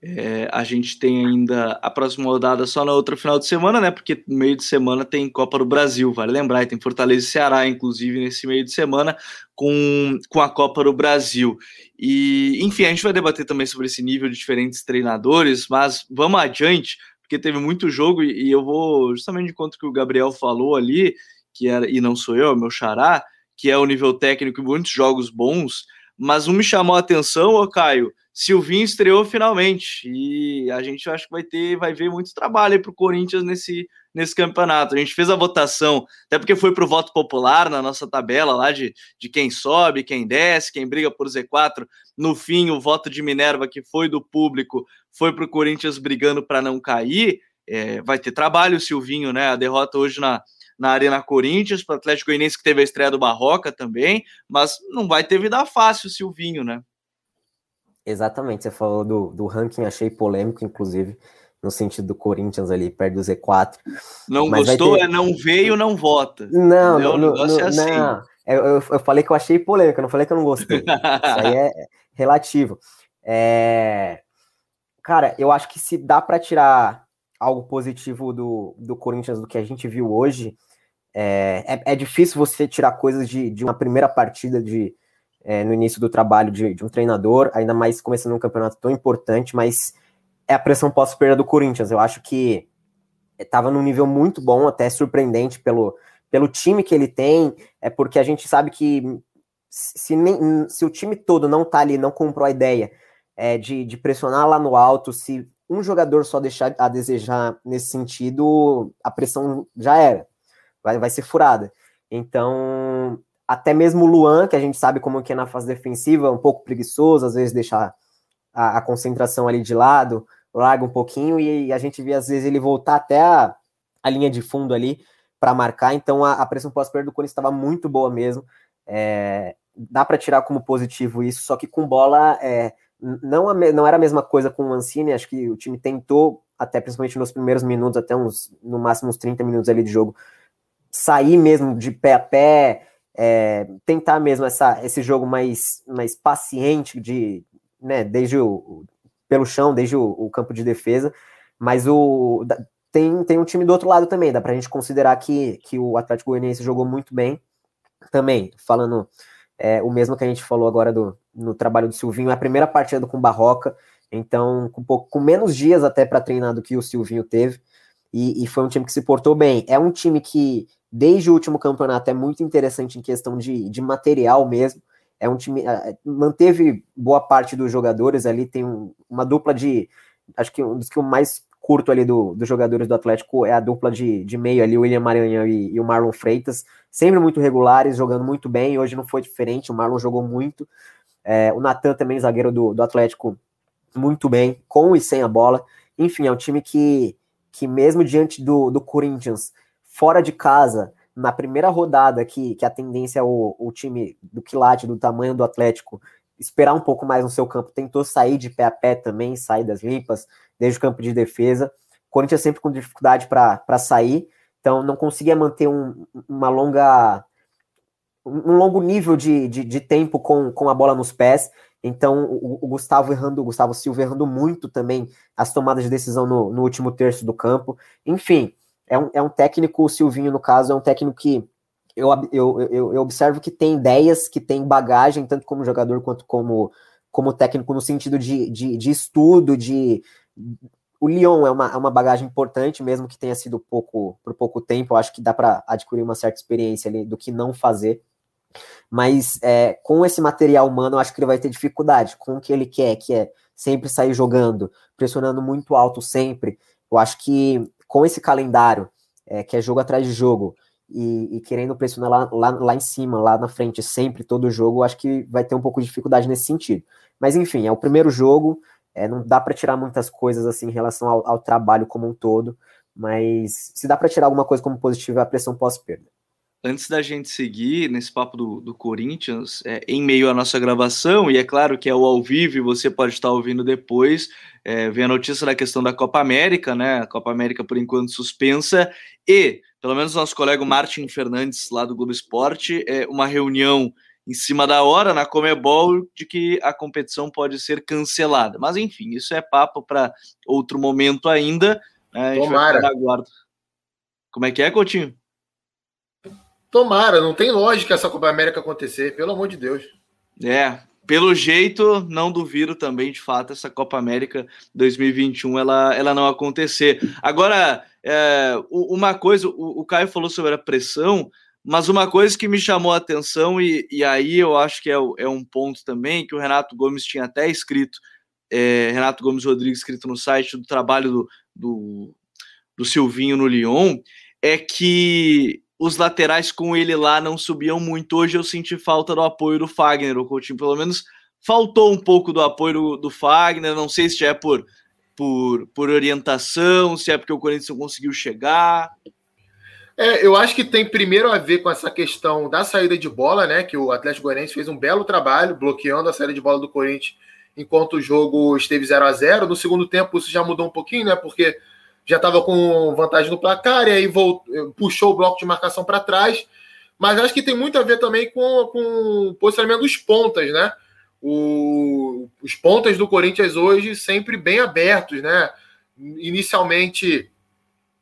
É, a gente tem ainda a próxima rodada só na outra final de semana, né? Porque meio de semana tem Copa do Brasil, vale lembrar, e tem Fortaleza e Ceará, inclusive, nesse meio de semana, com, com a Copa do Brasil. E, enfim, a gente vai debater também sobre esse nível de diferentes treinadores, mas vamos adiante, porque teve muito jogo, e, e eu vou justamente de conta que o Gabriel falou ali, que era, e não sou eu, é meu xará, que é o nível técnico e muitos jogos bons, mas um me chamou a atenção, ô Caio Silvinho estreou finalmente e a gente acho que vai ter, vai ver muito trabalho para o Corinthians nesse, nesse campeonato. A gente fez a votação, até porque foi para o voto popular na nossa tabela lá de, de quem sobe, quem desce, quem briga por Z4. No fim, o voto de Minerva, que foi do público, foi para o Corinthians brigando para não cair. É, vai ter trabalho, Silvinho, né? A derrota hoje na, na Arena Corinthians, para o Atlético Goianiense que teve a estreia do Barroca também, mas não vai ter vida fácil, Silvinho, né? Exatamente, você falou do, do ranking, achei polêmico, inclusive, no sentido do Corinthians ali, perto do Z4. Não Mas gostou, ter... é não veio, não vota. Não, não, o negócio no, é assim. Não. Eu, eu, eu, falei que eu achei polêmico, eu não falei que eu não gostei. Isso aí é relativo. É... Cara, eu acho que se dá para tirar algo positivo do, do Corinthians do que a gente viu hoje, é, é, é difícil você tirar coisas de, de uma primeira partida de, é, no início do trabalho de, de, um treinador, ainda mais começando um campeonato tão importante, mas é a pressão pós-perda do Corinthians. Eu acho que estava num nível muito bom, até surpreendente pelo, pelo time que ele tem, é porque a gente sabe que se, nem, se o time todo não tá ali, não comprou a ideia é, de, de pressionar lá no alto, se um jogador só deixar a desejar nesse sentido, a pressão já era, vai, vai ser furada. Então, até mesmo o Luan, que a gente sabe como que é na fase defensiva, um pouco preguiçoso, às vezes deixar a, a concentração ali de lado, larga um pouquinho e a gente vê às vezes ele voltar até a, a linha de fundo ali para marcar, então a, a pressão pós-perda do Corinthians estava muito boa mesmo. É, dá para tirar como positivo isso, só que com bola é, não, não era a mesma coisa com o Mancini, acho que o time tentou, até principalmente nos primeiros minutos, até uns, no máximo uns 30 minutos ali de jogo, sair mesmo de pé a pé, é, tentar mesmo essa, esse jogo mais, mais paciente de, né, desde o pelo chão, desde o, o campo de defesa, mas o tem, tem um time do outro lado também, dá pra gente considerar que, que o Atlético Goianiense jogou muito bem também, falando é, o mesmo que a gente falou agora do, no trabalho do Silvinho, é a primeira partida com Barroca, então com, pouco, com menos dias até para treinar do que o Silvinho teve, e, e, foi um time que se portou bem. É um time que desde o último campeonato é muito interessante em questão de, de material mesmo. É um time. É, manteve boa parte dos jogadores ali, tem um, uma dupla de. Acho que um dos que o mais curto ali do, dos jogadores do Atlético é a dupla de, de meio ali, o William Maranhão e, e, o Marlon Freitas, sempre muito regulares, jogando muito bem. Hoje não foi diferente, o Marlon jogou muito. É, o Natan também, zagueiro do, do Atlético, muito bem, com e sem a bola. Enfim, é um time que que mesmo diante do, do Corinthians, fora de casa, na primeira rodada, que, que a tendência é o, o time do quilate, do tamanho do Atlético, esperar um pouco mais no seu campo, tentou sair de pé a pé também, saídas limpas, desde o campo de defesa. O Corinthians sempre com dificuldade para sair, então não conseguia manter um, uma longa um longo nível de, de, de, tempo com, com a bola nos pés. Então, o, o, Gustavo errando, o Gustavo Silva errando muito também as tomadas de decisão no, no último terço do campo. Enfim, é um, é um técnico, o Silvinho, no caso, é um técnico que eu, eu, eu, eu observo que tem ideias, que tem bagagem, tanto como jogador quanto como, como técnico, no sentido de, de, de estudo, de. O Lyon é uma, é uma bagagem importante, mesmo que tenha sido pouco por pouco tempo. Eu acho que dá para adquirir uma certa experiência ali do que não fazer. Mas é, com esse material humano, eu acho que ele vai ter dificuldade com o que ele quer, que é sempre sair jogando, pressionando muito alto sempre. Eu acho que com esse calendário, é, que é jogo atrás de jogo, e, e querendo pressionar lá, lá, lá, em cima, lá na frente, sempre, todo jogo, acho que vai ter um pouco de dificuldade nesse sentido. Mas enfim, é o primeiro jogo, é, não dá para tirar muitas coisas assim em relação ao, ao trabalho como um todo, mas se dá para tirar alguma coisa como positiva é a pressão pós-perda antes da gente seguir nesse papo do, do Corinthians, é, em meio à nossa gravação, e é claro que é o ao vivo e você pode estar ouvindo depois, é, vem a notícia da questão da Copa América, né? A Copa América, por enquanto, suspensa, e, pelo menos, nosso colega Martin Fernandes, lá do Globo Esporte, é uma reunião em cima da hora na Comebol de que a competição pode ser cancelada. Mas, enfim, isso é papo para outro momento ainda. Né? Tomara. Como é que é, Coutinho? Tomara, não tem lógica essa Copa América acontecer, pelo amor de Deus. É, pelo jeito, não duvido também, de fato, essa Copa América 2021 ela, ela não acontecer. Agora, é, uma coisa, o, o, Caio falou sobre a pressão, mas uma coisa que me chamou a atenção, e, e aí eu acho que é, é, um ponto também, que o Renato Gomes tinha até escrito, é, Renato Gomes Rodrigues, escrito no site do trabalho do, do, do Silvinho no Lyon, é que os laterais com ele lá não subiam muito. Hoje eu senti falta do apoio do Fagner, o Coutinho pelo menos faltou um pouco do apoio do, do Fagner, não sei se é por, por, por orientação, se é porque o Corinthians não conseguiu chegar. É, eu acho que tem primeiro a ver com essa questão da saída de bola, né? Que o Atlético Goianiense fez um belo trabalho bloqueando a saída de bola do Corinthians enquanto o jogo esteve 0 a 0 No segundo tempo, isso já mudou um pouquinho, né? Porque já estava com vantagem no placar e aí voltou, puxou o bloco de marcação para trás. Mas acho que tem muito a ver também com, com o posicionamento dos pontas, né? O, os pontas do Corinthians hoje sempre bem abertos, né? Inicialmente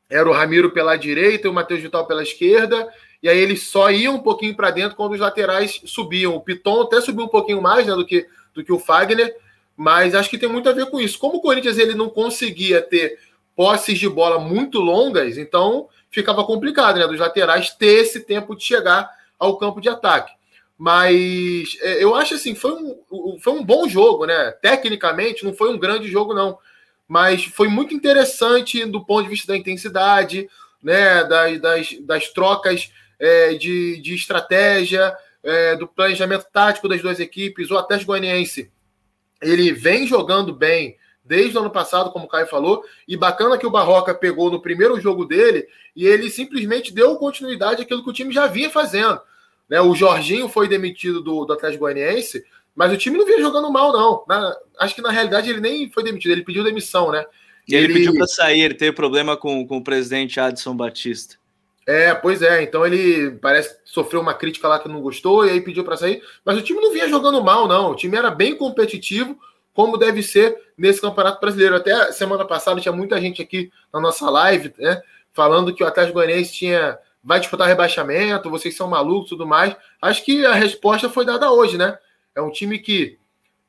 era o Ramiro pela direita e o Matheus Vital pela esquerda, e aí eles só iam um pouquinho para dentro quando os laterais subiam. O Piton até subiu um pouquinho mais né, do, que, do que o Fagner, mas acho que tem muito a ver com isso. Como o Corinthians ele não conseguia ter posses de bola muito longas, então ficava complicado, né? Dos laterais ter esse tempo de chegar ao campo de ataque. Mas é, eu acho assim, foi um, foi um bom jogo, né? Tecnicamente, não foi um grande jogo, não. Mas foi muito interessante do ponto de vista da intensidade, né? Das, das, das trocas é, de, de estratégia, é, do planejamento tático das duas equipes. O Atlético Goianiense ele vem jogando bem desde o ano passado, como o Caio falou, e bacana que o Barroca pegou no primeiro jogo dele e ele simplesmente deu continuidade àquilo que o time já vinha fazendo. Né? O Jorginho foi demitido do, do Atlético Goianiense, mas o time não vinha jogando mal, não. Na, acho que na realidade ele nem foi demitido, ele pediu demissão, né? E ele, ele pediu para sair, ele teve problema com, com o presidente Adson Batista. É, pois é. Então ele parece que sofreu uma crítica lá que não gostou e aí pediu para sair. Mas o time não vinha jogando mal, não. O time era bem competitivo como deve ser nesse Campeonato Brasileiro. Até semana passada tinha muita gente aqui na nossa live, né, falando que o Atlético Goianiense tinha vai disputar rebaixamento, vocês são malucos, tudo mais. Acho que a resposta foi dada hoje, né? É um time que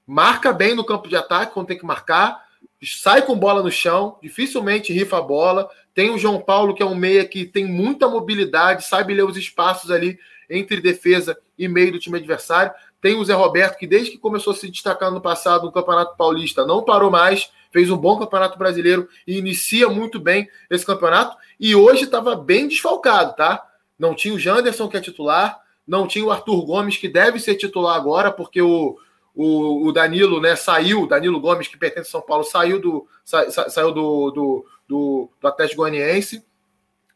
marca bem no campo de ataque quando tem que marcar, sai com bola no chão, dificilmente rifa a bola. Tem o João Paulo, que é um meia que tem muita mobilidade, sabe ler os espaços ali entre defesa e meio do time adversário. Tem o Zé Roberto, que desde que começou a se destacar no passado no Campeonato Paulista, não parou mais, fez um bom Campeonato Brasileiro e inicia muito bem esse campeonato. E hoje estava bem desfalcado, tá? Não tinha o Janderson, que é titular, não tinha o Arthur Gomes, que deve ser titular agora, porque o, o, o Danilo né, saiu, Danilo Gomes, que pertence ao São Paulo, saiu do, sa, saiu do, do, do, do Atlético Goianiense.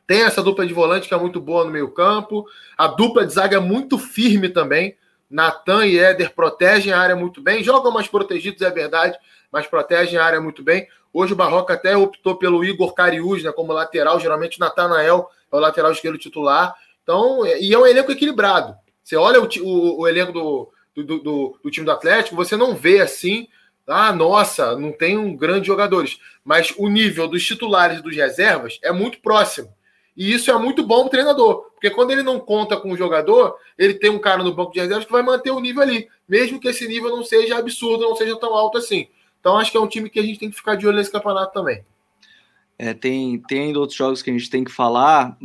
Tem essa dupla de volante que é muito boa no meio-campo. A dupla de zaga é muito firme também. Natan e Éder protegem a área muito bem. Jogam mais protegidos, é verdade, mas protegem a área muito bem. Hoje o Barroca até optou pelo Igor Cariús né, como lateral. Geralmente o Natanael é o lateral esquerdo titular. Então, e é um elenco equilibrado. Você olha o, o, o elenco do, do, do, do, time do Atlético, você não vê assim, ah, nossa, não tem um grande jogadores. Mas o nível dos titulares e dos reservas é muito próximo. E isso é muito bom para o treinador, porque quando ele não conta com o jogador, ele tem um cara no banco de reservas que vai manter o nível ali, mesmo que esse nível não seja absurdo, não seja tão alto assim. Então acho que é um time que a gente tem que ficar de olho nesse campeonato também. É, tem, tem ainda outros jogos que a gente tem que falar.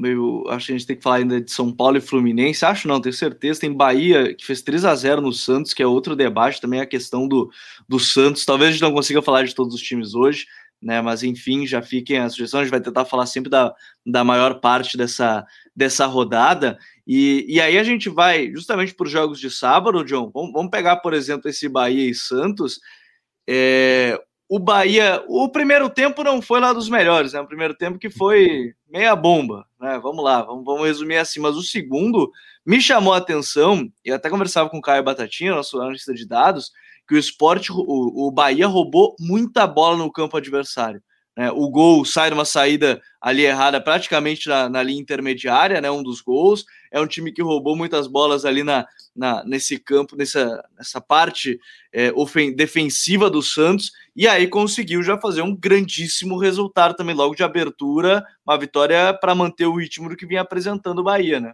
Acho que a gente tem que falar ainda de São Paulo e Fluminense. Acho não, tenho certeza. Tem Bahia, que fez 3 a 0 no Santos, que é outro debate também, a questão do, do Santos. Talvez a gente não consiga falar de todos os times hoje, né? Mas enfim, já fiquem a sugestão. A gente vai tentar falar sempre da, da maior parte dessa, dessa rodada. E, e aí a gente vai justamente por jogos de sábado, John. Vamos, vamos pegar, por exemplo, esse Bahia e Santos. É, o Bahia, o primeiro tempo não foi lá dos melhores, né? O primeiro tempo que foi meia bomba, né? Vamos lá, vamos, vamos resumir assim. Mas o segundo me chamou a atenção, e até conversava com o Caio Batatinha, nosso analista de dados, que o esporte, o, o Bahia roubou muita bola no campo adversário. Né? O gol sai numa saída ali errada, praticamente na, na, linha intermediária, né? Um dos gols. É um time que roubou muitas bolas ali na, na nesse campo, nessa, nessa parte é, defensiva do Santos, e aí conseguiu já fazer um grandíssimo resultado também logo de abertura, uma vitória para manter o ritmo do que vinha apresentando o Bahia, né?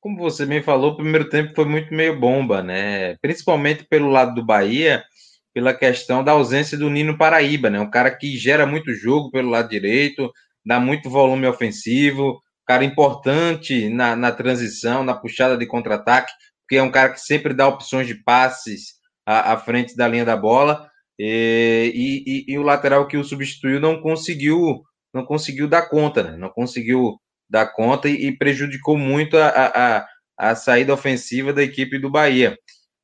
Como você bem falou, o primeiro tempo foi muito meio bomba, né? Principalmente pelo lado do Bahia pela questão da ausência do Nino Paraíba, né? Um cara que gera muito jogo pelo lado direito, dá muito volume ofensivo, cara importante na, na transição, na puxada de contra-ataque, porque é um cara que sempre dá opções de passes à, à frente da linha da bola. E, e, e, o lateral que o substituiu não conseguiu não conseguiu dar conta, né? Não conseguiu dar conta e, e prejudicou muito a, a, a, saída ofensiva da equipe do Bahia.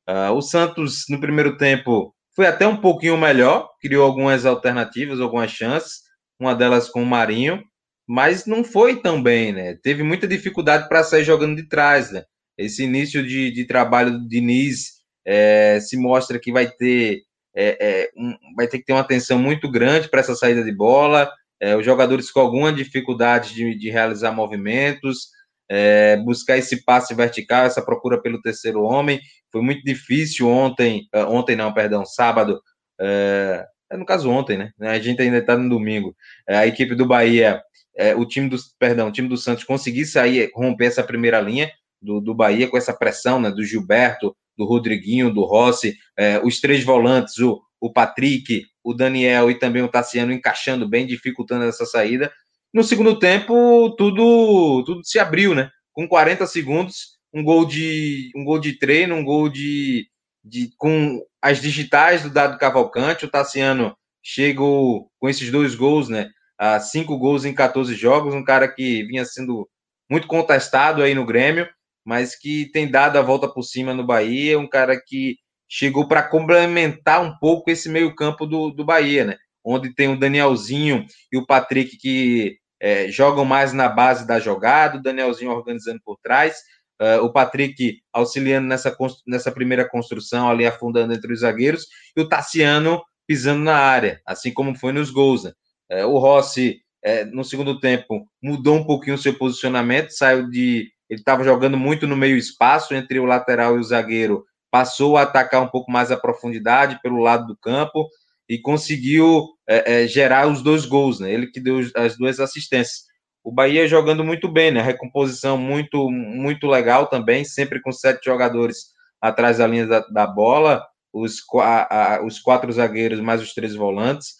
Uh, o Santos, no primeiro tempo, foi até um pouquinho melhor, criou algumas alternativas, algumas chances, uma delas com o Marinho, mas não foi tão bem, né? Teve muita dificuldade para sair jogando de trás, né? Esse início de, de trabalho do Diniz é, se mostra que vai ter, é, é, um, vai ter que ter uma atenção muito grande para essa saída de bola, é, os jogadores com alguma dificuldade de, de realizar movimentos, é, buscar esse passe vertical, essa procura pelo terceiro homem. Foi muito difícil ontem, uh, ontem não, perdão, sábado, é, é, no caso ontem, né? A gente ainda está no domingo. É, a equipe do Bahia, é, o time do, perdão, o time do Santos conseguir sair, romper essa primeira linha do, do Bahia com essa pressão, né? Do Gilberto, do Rodriguinho, do Rossi, é, os três volantes, o, o Patrick, o Daniel e também o Tassiano encaixando bem, dificultando essa saída. No segundo tempo, tudo, tudo se abriu, né? Com 40 segundos, um gol de um gol de treino, um gol de, de com as digitais do Dado Cavalcante. O Tassiano chegou com esses dois gols, né? A cinco gols em 14 jogos, um cara que vinha sendo muito contestado aí no Grêmio, mas que tem dado a volta por cima no Bahia, um cara que chegou para complementar um pouco esse meio-campo do, do Bahia, né? Onde tem o Danielzinho e o Patrick que é, jogam mais na base da jogada, o Danielzinho organizando por trás, uh, o Patrick auxiliando nessa, nessa primeira construção, ali afundando entre os zagueiros, e o Tassiano pisando na área, assim como foi nos gols. Né? É, o Rossi, é, no segundo tempo, mudou um pouquinho o seu posicionamento, saiu de. Ele estava jogando muito no meio espaço entre o lateral e o zagueiro, passou a atacar um pouco mais a profundidade pelo lado do campo e conseguiu é, é, gerar os dois gols, né? Ele que deu as duas assistências. O Bahia jogando muito bem, né? Recomposição muito, muito legal também, sempre com sete jogadores atrás da linha da, da bola, os, a, a, os quatro zagueiros mais os três volantes.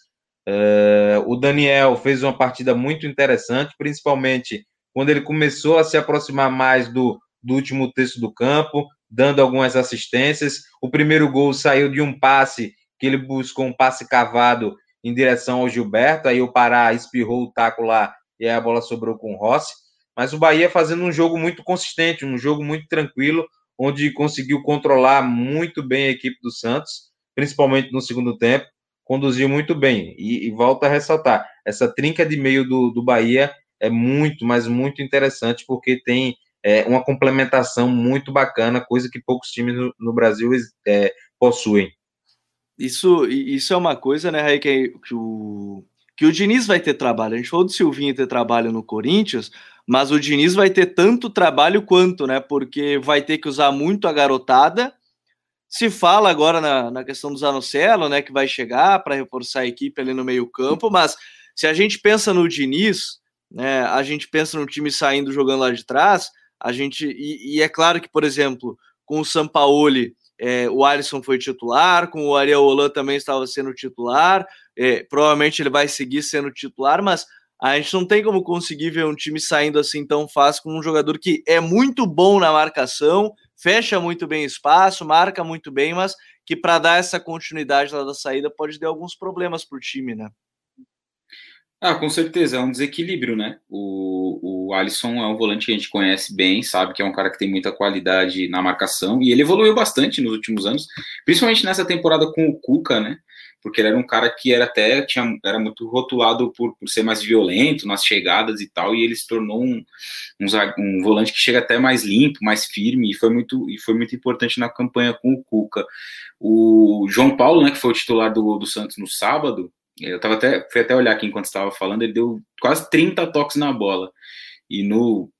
É, o Daniel fez uma partida muito interessante, principalmente quando ele começou a se aproximar mais do, do último terço do campo, dando algumas assistências. O primeiro gol saiu de um passe que ele buscou um passe cavado em direção ao Gilberto, aí o Pará espirrou o taco lá e aí a bola sobrou com o Rossi. Mas o Bahia fazendo um jogo muito consistente, um jogo muito tranquilo, onde conseguiu controlar muito bem a equipe do Santos, principalmente no segundo tempo. conduziu muito bem. E, e volta a ressaltar, essa trinca de meio do, do Bahia é muito, mas muito interessante, porque tem é, uma complementação muito bacana, coisa que poucos times no, no Brasil é, possuem. Isso, isso é uma coisa, né, Raí, que, que, o, que o Diniz vai ter trabalho. A gente falou do Silvinho ter trabalho no Corinthians, mas o Diniz vai ter tanto trabalho quanto, né? Porque vai ter que usar muito a garotada. Se fala agora na, na questão do Zanocelo, né? Que vai chegar para reforçar a equipe ali no meio-campo, mas se a gente pensa no Diniz, né? A gente pensa no time saindo jogando lá de trás, a gente. E, e é claro que, por exemplo, com o Sampaoli é, o Alisson foi titular, com o Ariel Holan também estava sendo titular, é, provavelmente ele vai seguir sendo titular, mas a gente não tem como conseguir ver um time saindo assim tão fácil com um jogador que é muito bom na marcação, fecha muito bem espaço, marca muito bem, mas que para dar essa continuidade lá da saída pode ter alguns problemas para o time, né? Ah, com certeza, é um desequilíbrio, né? O, o Alisson é um volante que a gente conhece bem, sabe que é um cara que tem muita qualidade na marcação e ele evoluiu bastante nos últimos anos, principalmente nessa temporada com o Cuca, né? Porque ele era um cara que era até tinha, era muito rotulado por, por ser mais violento nas chegadas e tal, e ele se tornou um, um, um volante que chega até mais limpo, mais firme, e foi muito, e foi muito importante na campanha com o Cuca. O João Paulo, né, que foi o titular do, do Santos no sábado, eu tava até, fui até olhar aqui enquanto estava falando, ele deu quase 30 toques na bola. E no,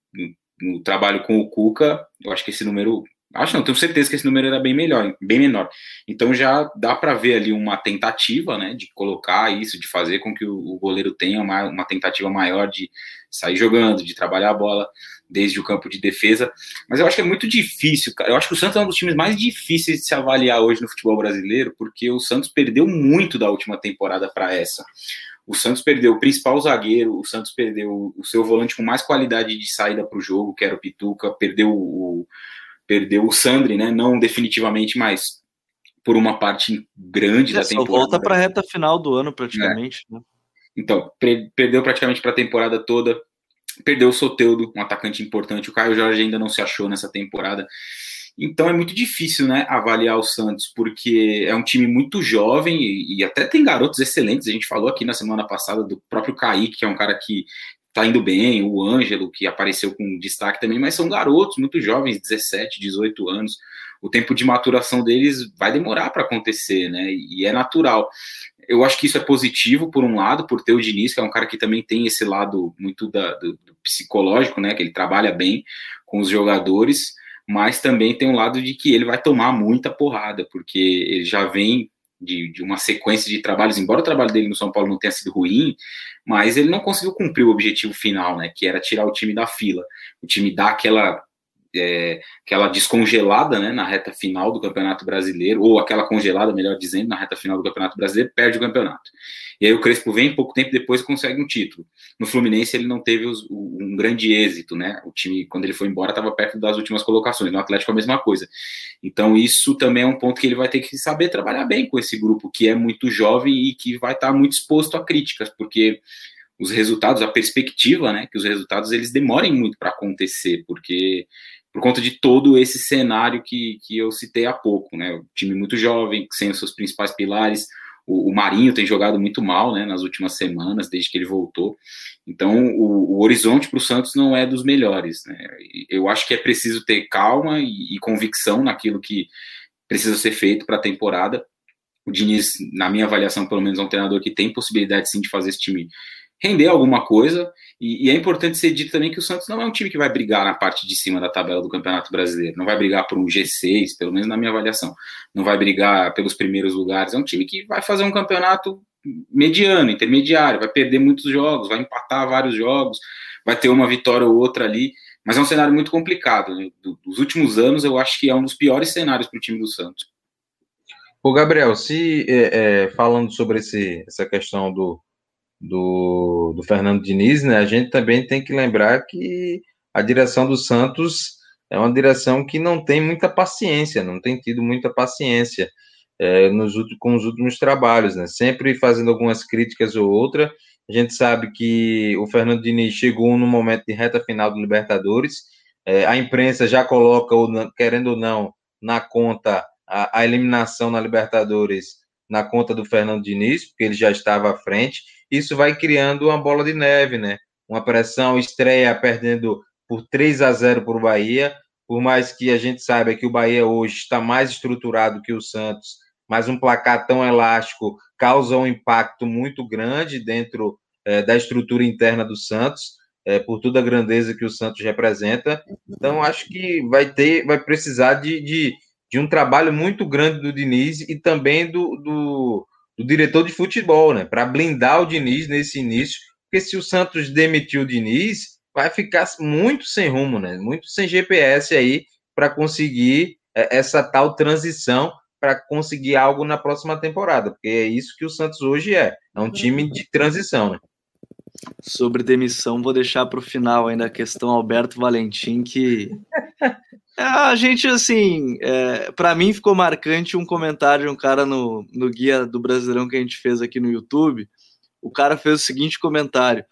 no, trabalho com o Cuca, eu acho que esse número. Acho não, tenho certeza que esse número era bem melhor, bem menor. Então já dá para ver ali uma tentativa, né, de colocar isso, de fazer com que o, o goleiro tenha uma, uma tentativa maior de sair jogando, de trabalhar a bola desde o campo de defesa. Mas eu acho que é muito difícil, cara. Eu acho que o Santos é um dos times mais difíceis de se avaliar hoje no futebol brasileiro, porque o Santos perdeu muito da última temporada para essa. O Santos perdeu o principal zagueiro, o Santos perdeu o seu volante com mais qualidade de saída para o jogo, que era o Pituca, perdeu o, perdeu o Sandri, né? Não definitivamente, mas por uma parte grande é, da temporada. Só volta para a reta final do ano, praticamente. É. Né? Então, perdeu praticamente para a temporada toda Perdeu o Soteudo, um atacante importante. O Caio Jorge ainda não se achou nessa temporada. Então é muito difícil, né, avaliar o Santos, porque é um time muito jovem e, e, até tem garotos excelentes. A gente falou aqui na semana passada do próprio Kaique, que é um cara que tá indo bem, o Ângelo, que apareceu com destaque também, mas são garotos muito jovens, 17, 18 anos. O tempo de maturação deles vai demorar para acontecer, né? E é natural eu acho que isso é positivo, por um lado, por ter o Diniz, que é um cara que também tem esse lado muito da, do, do, psicológico, né? Que ele trabalha bem com os jogadores, mas também tem um lado de que ele vai tomar muita porrada, porque ele já vem de, de uma sequência de trabalhos, embora o trabalho dele no São Paulo não tenha sido ruim, mas ele não conseguiu cumprir o objetivo final, né? Que era tirar o time da fila. O time dá aquela é, aquela descongelada né, na reta final do Campeonato Brasileiro, ou aquela congelada, melhor dizendo, na reta final do Campeonato Brasileiro, perde o campeonato. E aí o Crespo vem, pouco tempo depois consegue um título. No Fluminense ele não teve os, um grande êxito, né? O time, quando ele foi embora, estava perto das últimas colocações. No Atlético a mesma coisa. Então isso também é um ponto que ele vai ter que saber trabalhar bem com esse grupo, que é muito jovem e que vai estar muito exposto a críticas, porque os resultados, a perspectiva, né, que os resultados eles demorem muito para acontecer, porque por conta de todo esse cenário que, que eu citei há pouco, né? O time muito jovem, sem os seus principais pilares. O, o Marinho tem jogado muito mal, né? Nas últimas semanas, desde que ele voltou. Então, o, o horizonte para o Santos não é dos melhores, né? Eu acho que é preciso ter calma e, e convicção naquilo que precisa ser feito para a temporada. O Diniz, na minha avaliação, pelo menos, é um treinador que tem possibilidade sim de fazer esse time render alguma coisa. E, e, é importante ser dito também que o Santos não é um time que vai brigar na parte de cima da tabela do Campeonato Brasileiro, não vai brigar por um G6, pelo menos na minha avaliação, não vai brigar pelos primeiros lugares. É um time que vai fazer um campeonato mediano, intermediário, vai perder muitos jogos, vai empatar vários jogos, vai ter uma vitória ou outra ali. Mas é um cenário muito complicado. Né? Dos últimos anos, eu acho que é um dos piores cenários para o time do Santos. O Gabriel, se é, é, falando sobre esse, essa questão do, do, do Fernando Diniz, né, a gente também tem que lembrar que a direção do Santos é uma direção que não tem muita paciência, não tem tido muita paciência é, nos, com os últimos trabalhos, né? Sempre fazendo algumas críticas ou outra. A gente sabe que o Fernando Diniz chegou no momento de reta final do Libertadores. É, a imprensa já coloca, querendo ou não, na conta a, a eliminação na Libertadores na conta do Fernando Diniz, porque ele já estava à frente. Isso vai criando uma bola de neve, né? Uma pressão estreia perdendo por 3 a 0 para o Bahia, por mais que a gente saiba que o Bahia hoje está mais estruturado que o Santos, mas um placar tão elástico causa um impacto muito grande dentro é, da estrutura interna do Santos, é, por toda a grandeza que o Santos representa. Então, acho que vai ter, vai precisar de, de, de um trabalho muito grande do Diniz e também do, do, do diretor de futebol, né? Para blindar o Diniz nesse início, porque se o Santos demitir o Diniz, vai ficar muito sem rumo, né? Muito sem GPS aí para conseguir é, essa tal transição para conseguir algo na próxima temporada, porque é isso que o Santos hoje é, é um time de transição, né? Sobre demissão, vou deixar para o final ainda a questão Alberto Valentim, que a gente, assim, é, para mim ficou marcante um comentário de um cara no, no guia do Brasileirão que a gente fez aqui no YouTube. O cara fez o seguinte comentário: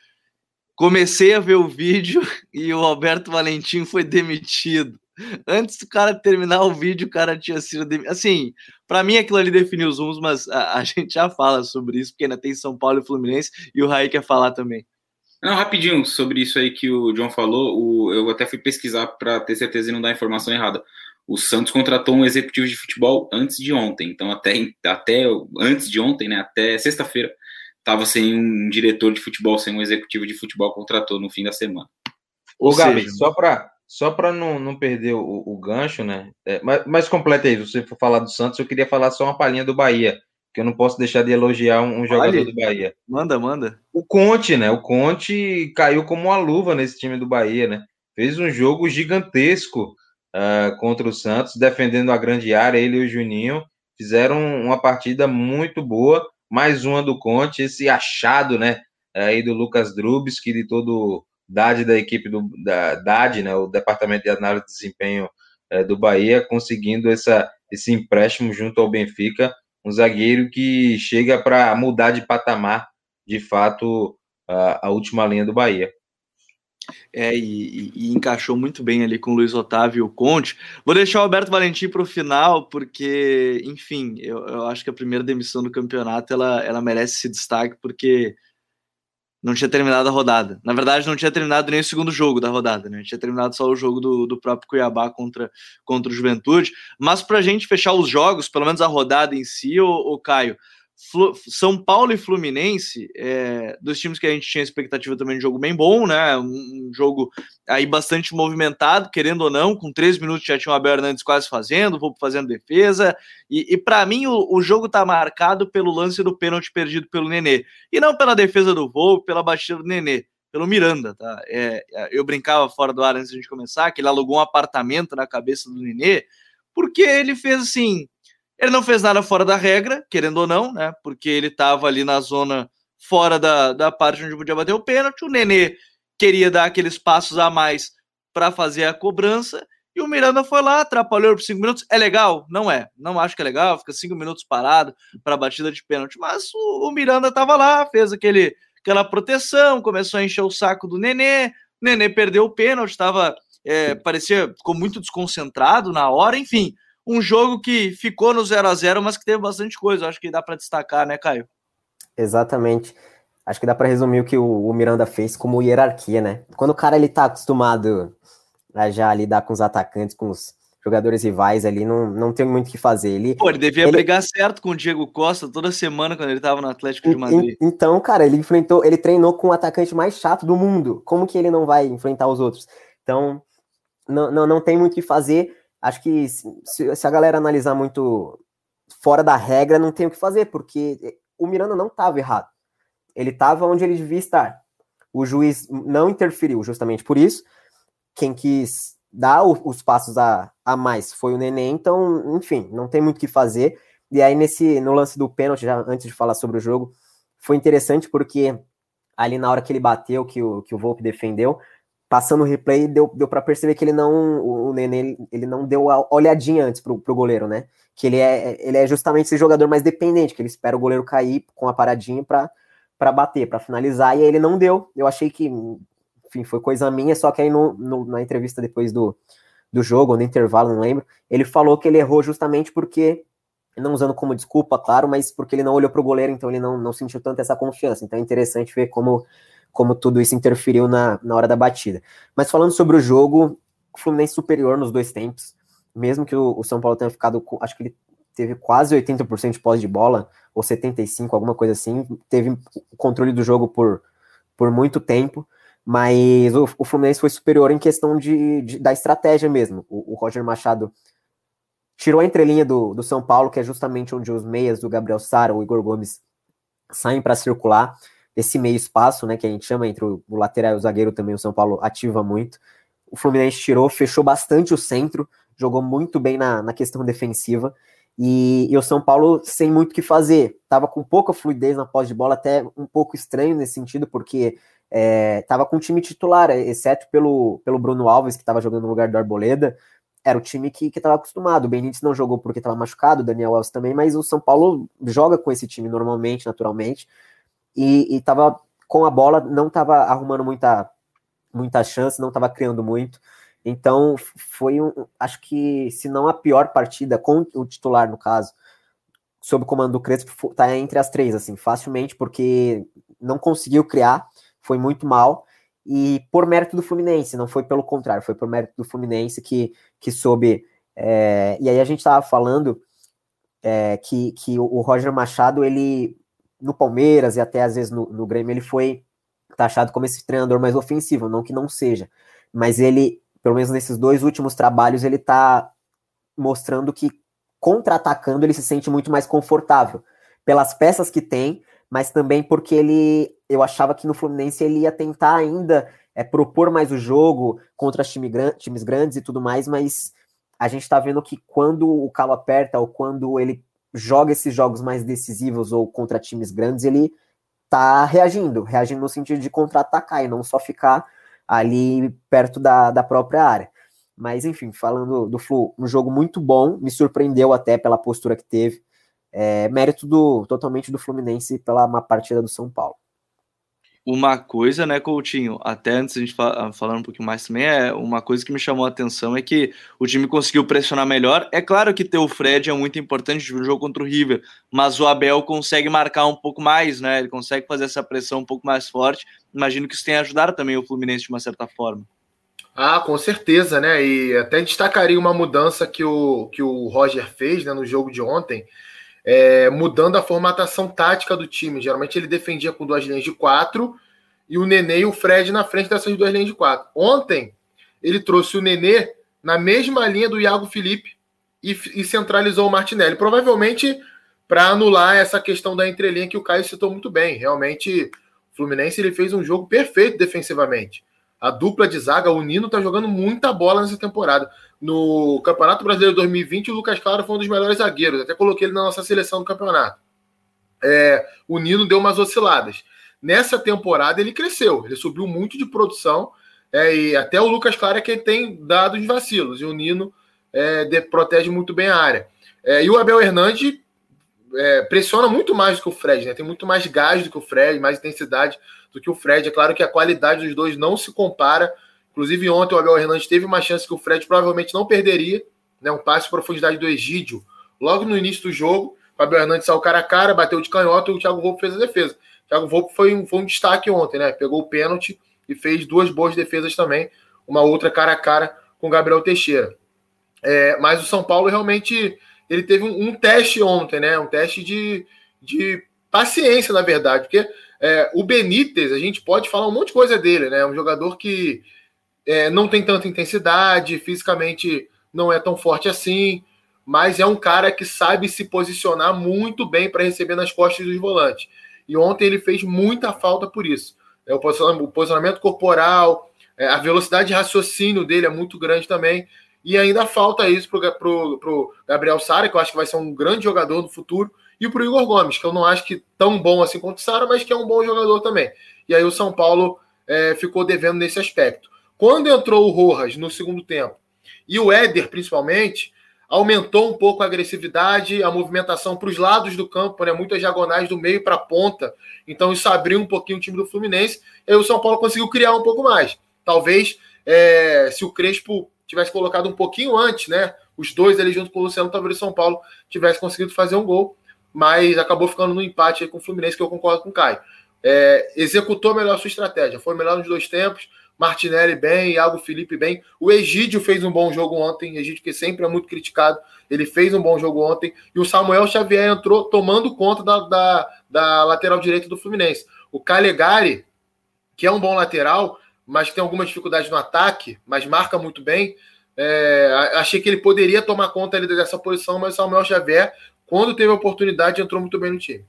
comecei a ver o vídeo e o Alberto Valentim foi demitido. Antes do cara terminar o vídeo, o cara tinha sido demitido. Assim, para mim aquilo ali definiu os rumos, mas a, a, gente já fala sobre isso, porque ainda tem São Paulo e Fluminense, e o Raí quer falar também. Não, rapidinho, sobre isso aí que o John falou, o, eu até fui pesquisar para ter certeza de não dar informação errada. O Santos contratou um executivo de futebol antes de ontem, então até, até antes de ontem, né, até sexta-feira, estava sem um diretor de futebol, sem um executivo de futebol, contratou no fim da semana. Ô, Ou Gabi, seja, só para só para não, não perder o, o gancho, né? É, mas, mas completa aí, se você for falar do Santos, eu queria falar só uma palhinha do Bahia, que eu não posso deixar de elogiar um, um jogador do Bahia. Manda, manda. O Conte, né? O Conte caiu como uma luva nesse time do Bahia, né? Fez um jogo gigantesco uh, contra o Santos, defendendo a grande área, ele e o Juninho fizeram uma partida muito boa mais uma do Conte, esse achado, né, aí do Lucas Drubs, que de todo DAD da equipe do da DAD, né, o Departamento de Análise de Desempenho é, do Bahia, conseguindo essa, esse empréstimo junto ao Benfica, um zagueiro que chega para mudar de patamar, de fato, a, a última linha do Bahia. É, e, e, encaixou muito bem ali com o Luiz Otávio e o Conte. Vou deixar o Alberto Valentim para o final, porque, enfim, eu, eu, acho que a primeira demissão do campeonato ela, ela merece esse destaque, porque não tinha terminado a rodada. Na verdade, não tinha terminado nem o segundo jogo da rodada, né? Tinha terminado só o jogo do, do próprio Cuiabá contra, contra o Juventude. Mas para a gente fechar os jogos, pelo menos a rodada em si, o, o Caio, são Paulo e Fluminense, é, dos times que a gente tinha expectativa também de jogo bem bom, né? Um, jogo aí bastante movimentado, querendo ou não, com três minutos já tinha o Abel Hernandes quase fazendo, vou fazendo defesa. E, e para mim o, o, jogo tá marcado pelo lance do pênalti perdido pelo Nenê. E não pela defesa do voo, pela batida do Nenê, pelo Miranda, tá? É, eu brincava fora do ar antes de a gente começar, que ele alugou um apartamento na cabeça do Nenê, porque ele fez assim ele não fez nada fora da regra, querendo ou não, né? Porque ele estava ali na zona fora da, da parte onde podia bater o pênalti. O Nenê queria dar aqueles passos a mais para fazer a cobrança. E o Miranda foi lá, atrapalhou por cinco minutos. É legal? Não é. Não acho que é legal. Fica cinco minutos parado para batida de pênalti. Mas o, o Miranda estava lá, fez aquele, aquela proteção, começou a encher o saco do Nenê. O Nenê perdeu o pênalti, estava. É, parecia, ficou muito desconcentrado na hora, enfim um jogo que ficou no 0 a 0 mas que teve bastante coisa. Acho que dá para destacar, né, Caio? Exatamente. Acho que dá para resumir o que o, Miranda fez como hierarquia, né? Quando o cara ele tá acostumado a já lidar com os atacantes, com os jogadores rivais ali, não, não tem muito o que fazer. Ele, Pô, ele devia ele... brigar certo com o Diego Costa toda semana quando ele tava no Atlético de Madrid. Então, cara, ele enfrentou, ele treinou com o atacante mais chato do mundo. Como que ele não vai enfrentar os outros? Então, não, não, não tem muito o que fazer acho que se, se, a galera analisar muito fora da regra, não tem o que fazer, porque o Miranda não estava errado. Ele estava onde ele devia estar. O juiz não interferiu, justamente por isso. Quem quis dar o, os passos a, a mais foi o Neném, então, enfim, não tem muito o que fazer. E aí, nesse, no lance do pênalti, já antes de falar sobre o jogo, foi interessante porque ali na hora que ele bateu, que o, que o Volpe defendeu, passando o replay, deu, deu para perceber que ele não, o Nenê, ele não deu a olhadinha antes pro, pro goleiro, né? Que ele é, ele é justamente esse jogador mais dependente, que ele espera o goleiro cair com a paradinha para bater, para finalizar, e aí ele não deu. Eu achei que, enfim, foi coisa minha, só que aí no, no, na entrevista depois do, do jogo, no intervalo, não lembro, ele falou que ele errou justamente porque não usando como desculpa, claro, mas porque ele não olhou para o goleiro, então ele não, não sentiu tanto essa confiança. Então é interessante ver como, como tudo isso interferiu na, na hora da batida. Mas falando sobre o jogo, o Fluminense superior nos dois tempos, mesmo que o, o São Paulo tenha ficado, com, acho que ele teve quase 80% de posse de bola, ou 75%, alguma coisa assim, teve o controle do jogo por, por muito tempo, mas o, o Fluminense foi superior em questão de, de da estratégia mesmo. O, o Roger Machado tirou a entrelinha do, do São Paulo, que é justamente onde os meias do Gabriel Sara, o Igor Gomes, saem para circular. Esse meio espaço, né, que a gente chama entre o, lateral e o zagueiro também, o São Paulo ativa muito. O Fluminense tirou, fechou bastante o centro, jogou muito bem na, na questão defensiva. E, e, o São Paulo sem muito o que fazer. Tava com pouca fluidez na posse de bola, até um pouco estranho nesse sentido, porque é, tava com o time titular, exceto pelo, pelo Bruno Alves, que estava jogando no lugar do Arboleda era o time que estava acostumado. O Benítez não jogou porque estava machucado, o Daniel Alves também, mas o São Paulo joga com esse time normalmente, naturalmente, e estava com a bola, não estava arrumando muita, muita chance, não estava criando muito. Então foi um, acho que se não a pior partida com o titular no caso, sob o comando do Crespo, tá entre as três assim, facilmente porque não conseguiu criar, foi muito mal e por mérito do Fluminense, não foi pelo contrário, foi por mérito do Fluminense que, que soube. É, e aí a gente estava falando é, que, que o Roger Machado, ele no Palmeiras e até às vezes no, no Grêmio, ele foi taxado como esse treinador mais ofensivo, não que não seja, mas ele, pelo menos nesses dois últimos trabalhos, ele está mostrando que contra-atacando ele se sente muito mais confortável. Pelas peças que tem, mas também porque ele, eu achava que no Fluminense ele ia tentar ainda é, propor mais o jogo contra time, times grandes e tudo mais, mas a gente está vendo que quando o calo aperta ou quando ele joga esses jogos mais decisivos ou contra times grandes, ele tá reagindo, reagindo no sentido de contra-atacar e não só ficar ali perto da, da própria área. Mas enfim, falando do Flu, um jogo muito bom, me surpreendeu até pela postura que teve. É, mérito do, totalmente do Fluminense pela má partida do São Paulo. Uma coisa, né, Coutinho, até antes a gente falar, falar um pouquinho mais também, é uma coisa que me chamou a atenção é que o time conseguiu pressionar melhor. É claro que ter o Fred é muito importante no jogo contra o River, mas o Abel consegue marcar um pouco mais, né? Ele consegue fazer essa pressão um pouco mais forte. Imagino que isso tenha ajudado também o Fluminense de uma certa forma. Ah, com certeza, né? E até destacaria uma mudança que o, que o Roger fez né, no jogo de ontem é, mudando a formatação tática do time. Geralmente ele defendia com duas linhas de quatro e o Nenê e o Fred na frente dessas duas linhas de quatro. Ontem ele trouxe o Nenê na mesma linha do Iago Felipe e, e centralizou o Martinelli. Provavelmente para anular essa questão da entrelinha que o Caio citou muito bem. Realmente, o Fluminense ele fez um jogo perfeito defensivamente. A dupla de zaga, o Nino tá jogando muita bola nessa temporada. No Campeonato Brasileiro 2020, o Lucas Claro foi um dos melhores zagueiros. Até coloquei ele na nossa seleção do campeonato. É, o Nino deu umas osciladas. Nessa temporada ele cresceu, ele subiu muito de produção. É, e até o Lucas Claro é quem tem dado os vacilos. E o Nino é, de, protege muito bem a área. É, e o Abel Hernandes é, pressiona muito mais do que o Fred, né? Tem muito mais gás do que o Fred, mais intensidade do que o Fred. É claro que a qualidade dos dois não se compara. Inclusive, ontem o Abel Hernandes teve uma chance que o Fred provavelmente não perderia, né? Um passe de profundidade do Egídio, logo no início do jogo. O Abel Hernandes saiu cara a cara, bateu de canhota e o Thiago Volpe fez a defesa. O Thiago Volpe foi um, foi um destaque ontem, né? Pegou o pênalti e fez duas boas defesas também. Uma outra cara a cara com o Gabriel Teixeira. É, mas o São Paulo realmente ele teve um, um, teste ontem, né? Um teste de, de paciência, na verdade, porque é, o Benítez, a gente pode falar um monte de coisa dele, né? Um jogador que é, não tem tanta intensidade, fisicamente não é tão forte assim, mas é um cara que sabe se posicionar muito bem para receber nas costas dos volantes. E ontem ele fez muita falta por isso. É, o posicionamento corporal, é, a velocidade de raciocínio dele é muito grande também. E ainda falta isso para o Gabriel Sara, que eu acho que vai ser um grande jogador no futuro, e para o Igor Gomes, que eu não acho que tão bom assim quanto o Sara, mas que é um bom jogador também. E aí o São Paulo é, ficou devendo nesse aspecto. Quando entrou o Rojas no segundo tempo, e o Éder principalmente, aumentou um pouco a agressividade, a movimentação para os lados do campo, né? muitas diagonais do meio para a ponta. Então isso abriu um pouquinho o time do Fluminense. E aí o São Paulo conseguiu criar um pouco mais. Talvez é, se o Crespo tivesse colocado um pouquinho antes, né? os dois ali junto com o Luciano, talvez o São Paulo tivesse conseguido fazer um gol, mas acabou ficando no empate com o Fluminense, que eu concordo com o Caio. É, executou melhor a sua estratégia, foi melhor nos dois tempos, Martinelli bem, Iago Felipe bem. O Egídio fez um bom jogo ontem, Egídio que sempre é muito criticado, ele fez um bom jogo ontem. E o Samuel Xavier entrou tomando conta da, da, da lateral direita do Fluminense. O Calegari, que é um bom lateral, mas tem alguma dificuldade no ataque, mas marca muito bem. É, achei que ele poderia tomar conta ali dessa posição, mas o Samuel Xavier, quando teve a oportunidade, entrou muito bem no time.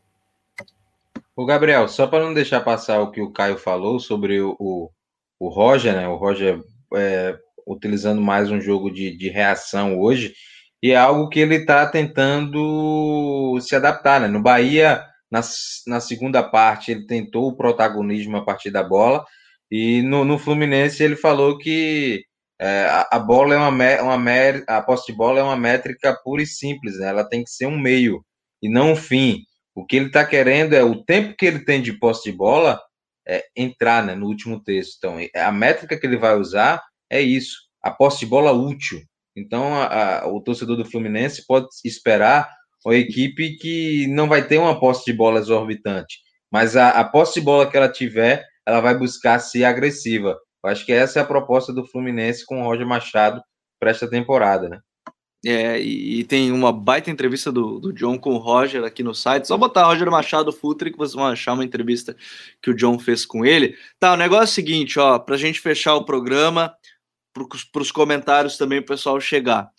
O Gabriel, só para não deixar passar o que o Caio falou sobre o, o Roger, né? O Roger é, utilizando mais um jogo de, de reação hoje, e é algo que ele está tentando se adaptar, né? No Bahia, na, na segunda parte, ele tentou o protagonismo a partir da bola, e no, no Fluminense ele falou que é, a, a, bola é uma, uma a posse de bola é uma métrica pura e simples, né? ela tem que ser um meio e não um fim. O que ele está querendo é o tempo que ele tem de posse de bola é, entrar né, no último texto. Então, a métrica que ele vai usar é isso, a posse de bola útil. Então, a, a, o torcedor do Fluminense pode esperar uma equipe que não vai ter uma posse de bola exorbitante, mas a, a posse de bola que ela tiver, ela vai buscar ser agressiva. Acho que essa é a proposta do Fluminense com o Roger Machado para esta temporada, né? É, e, e, tem uma baita entrevista do, do John com o Roger aqui no site. Só botar Roger Machado Futre que vocês vão achar uma entrevista que o John fez com ele. Tá, o negócio é o seguinte, ó, pra gente fechar o programa, para os comentários também o pessoal chegar.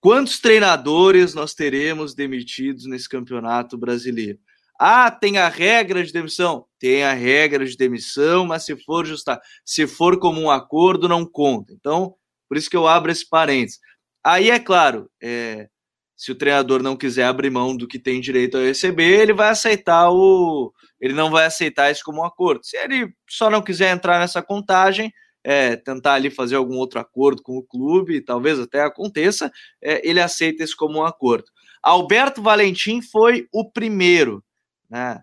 Quantos treinadores nós teremos demitidos nesse campeonato brasileiro? Ah, tem a regra de demissão? Tem a regra de demissão, mas se for justa, se for como um acordo, não conta. Então, por isso que eu abro esse parênteses. Aí, é claro, é, se o treinador não quiser abrir mão do que tem direito a receber, ele vai aceitar o. Ele não vai aceitar isso como um acordo. Se ele só não quiser entrar nessa contagem, é, tentar ali fazer algum outro acordo com o clube, talvez até aconteça, é, ele aceita isso como um acordo. Alberto Valentim foi o primeiro, né?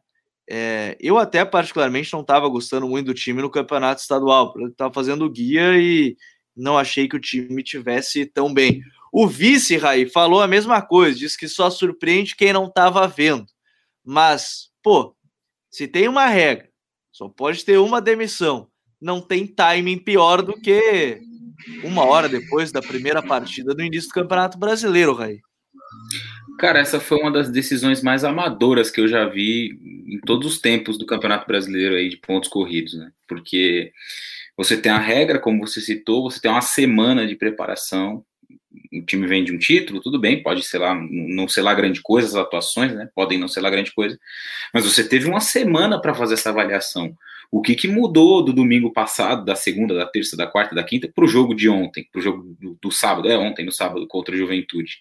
É, eu até particularmente não estava gostando muito do time no campeonato estadual, estava fazendo guia e não achei que o time tivesse tão bem. O vice, Raí, falou a mesma coisa, disse que só surpreende quem não estava vendo. Mas, pô, se tem uma regra, só pode ter uma demissão. Não tem timing pior do que uma hora depois da primeira partida do início do Campeonato Brasileiro, Raí. Cara, essa foi uma das decisões mais amadoras que eu já vi em todos os tempos do Campeonato Brasileiro aí de pontos corridos, né? Porque você tem a regra, como você citou, você tem uma semana de preparação. O time vem de um título, tudo bem, pode ser lá, não ser lá grande coisa, as atuações, né? Podem não ser lá grande coisa, mas você teve uma semana para fazer essa avaliação. O que, que mudou do domingo passado, da segunda, da terça, da quarta, da quinta, para o jogo de ontem, para o jogo do, do sábado, é ontem, no sábado, contra a Juventude?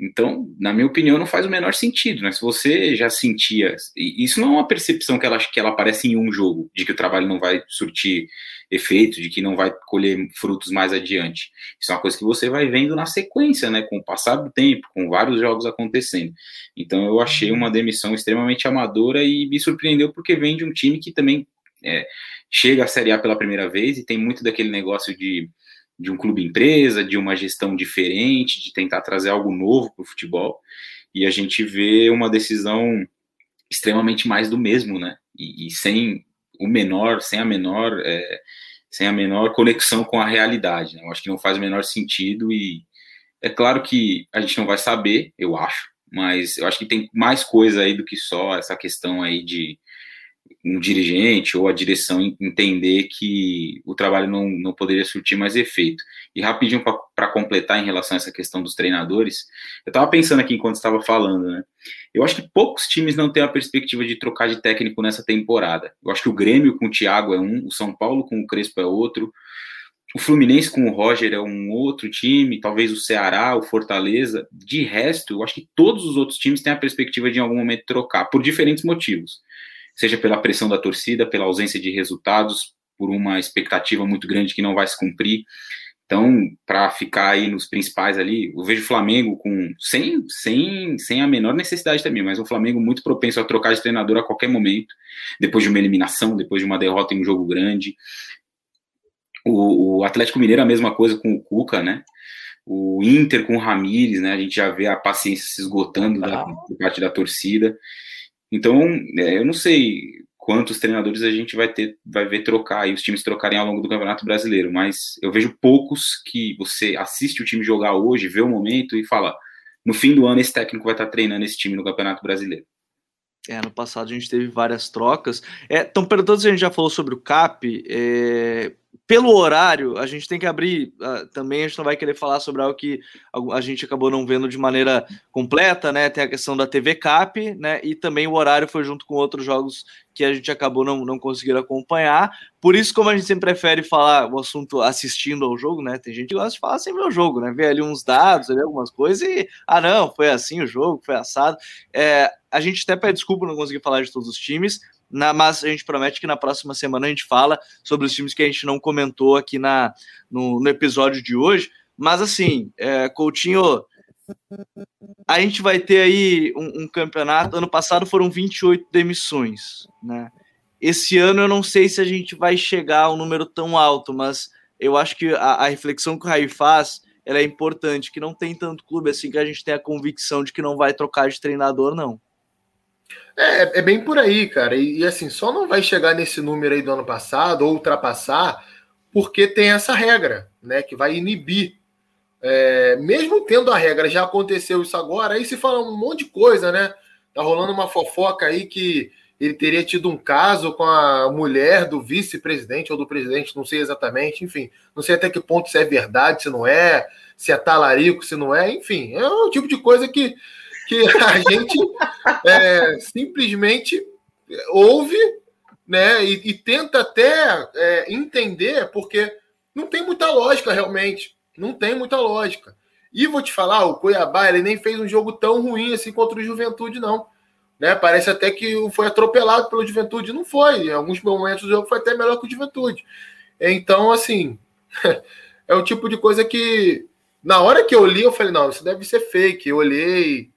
Então, na minha opinião, não faz o menor sentido, né? Se você já sentia. Isso não é uma percepção que ela, que ela aparece em um jogo, de que o trabalho não vai surtir efeito, de que não vai colher frutos mais adiante. Isso é uma coisa que você vai vendo na sequência, né? Com o passar do tempo, com vários jogos acontecendo. Então, eu achei uma demissão extremamente amadora e me surpreendeu porque vem de um time que também é, chega à Série A pela primeira vez e tem muito daquele negócio de de um clube empresa, de uma gestão diferente, de tentar trazer algo novo para o futebol. E a gente vê uma decisão extremamente mais do mesmo, né? E, e sem o menor, sem a menor, é, sem a menor conexão com a realidade. Né? Eu acho que não faz o menor sentido e é claro que a gente não vai saber, eu acho, mas eu acho que tem mais coisa aí do que só essa questão aí de um dirigente ou a direção entender que o trabalho não, não poderia surtir mais efeito. E rapidinho para completar em relação a essa questão dos treinadores, eu estava pensando aqui enquanto estava falando, né? Eu acho que poucos times não têm a perspectiva de trocar de técnico nessa temporada. Eu acho que o Grêmio com o Thiago é um, o São Paulo com o Crespo é outro, o Fluminense com o Roger é um outro time, talvez o Ceará, o Fortaleza. De resto, eu acho que todos os outros times têm a perspectiva de em algum momento trocar, por diferentes motivos seja pela pressão da torcida, pela ausência de resultados, por uma expectativa muito grande que não vai se cumprir. Então, para ficar aí nos principais ali, eu vejo o Flamengo com sem, sem, sem a menor necessidade também, mas um Flamengo muito propenso a trocar de treinador a qualquer momento, depois de uma eliminação, depois de uma derrota em um jogo grande. O, o Atlético Mineiro a mesma coisa com o Cuca, né? o Inter com o Ramires, né? A gente já vê a paciência se esgotando da, da parte da torcida. Então, é, eu não sei quantos treinadores a gente vai ter, vai ver trocar e os times trocarem ao longo do Campeonato Brasileiro, mas eu vejo poucos que você assiste o time jogar hoje, vê o momento e fala: no fim do ano esse técnico vai estar treinando esse time no Campeonato Brasileiro. É, no passado a gente teve várias trocas. É, perguntando se a gente já falou sobre o CAP. É, pelo horário, a gente tem que abrir uh, também. A gente não vai querer falar sobre algo que a gente acabou não vendo de maneira completa, né? Tem a questão da TV Cap, né? E também o horário foi junto com outros jogos que a gente acabou não, não conseguindo acompanhar. Por isso, como a gente sempre prefere falar o assunto assistindo ao jogo, né? Tem gente que gosta de falar sem o jogo, né? Ver ali uns dados, ali algumas coisas e, ah, não, foi assim o jogo, foi assado. É, a gente até pede desculpa não conseguir falar de todos os times, na, mas a gente promete que na próxima semana a gente fala sobre os times que a gente não comentou aqui na, no, no episódio de hoje. Mas assim, é, Coutinho, a gente vai ter aí um, um, campeonato. Ano passado foram 28 demissões, né? Esse ano eu não sei se a gente vai chegar a um número tão alto, mas eu acho que a, a reflexão que o Raí faz é importante, que não tem tanto clube assim que a gente tem a convicção de que não vai trocar de treinador, não. É, é bem por aí, cara. E, e, assim, só não vai chegar nesse número aí do ano passado ou ultrapassar porque tem essa regra, né? Que vai inibir. É, mesmo tendo a regra, já aconteceu isso agora, aí se fala um monte de coisa, né? Tá rolando uma fofoca aí que ele teria tido um caso com a mulher do vice-presidente ou do presidente, não sei exatamente, enfim, não sei até que ponto isso é verdade, se não é, se é talarico, se não é, enfim, é o tipo de coisa que que a gente é, simplesmente ouve né, e, e tenta até é, entender, porque não tem muita lógica realmente. Não tem muita lógica. E vou te falar, o Cuiabá ele nem fez um jogo tão ruim assim contra o Juventude, não. Né? Parece até que foi atropelado pelo Juventude. Não foi. Em alguns momentos o jogo foi até melhor que o Juventude. Então, assim, é o tipo de coisa que, na hora que eu li, eu falei, não, isso deve ser fake. Eu olhei,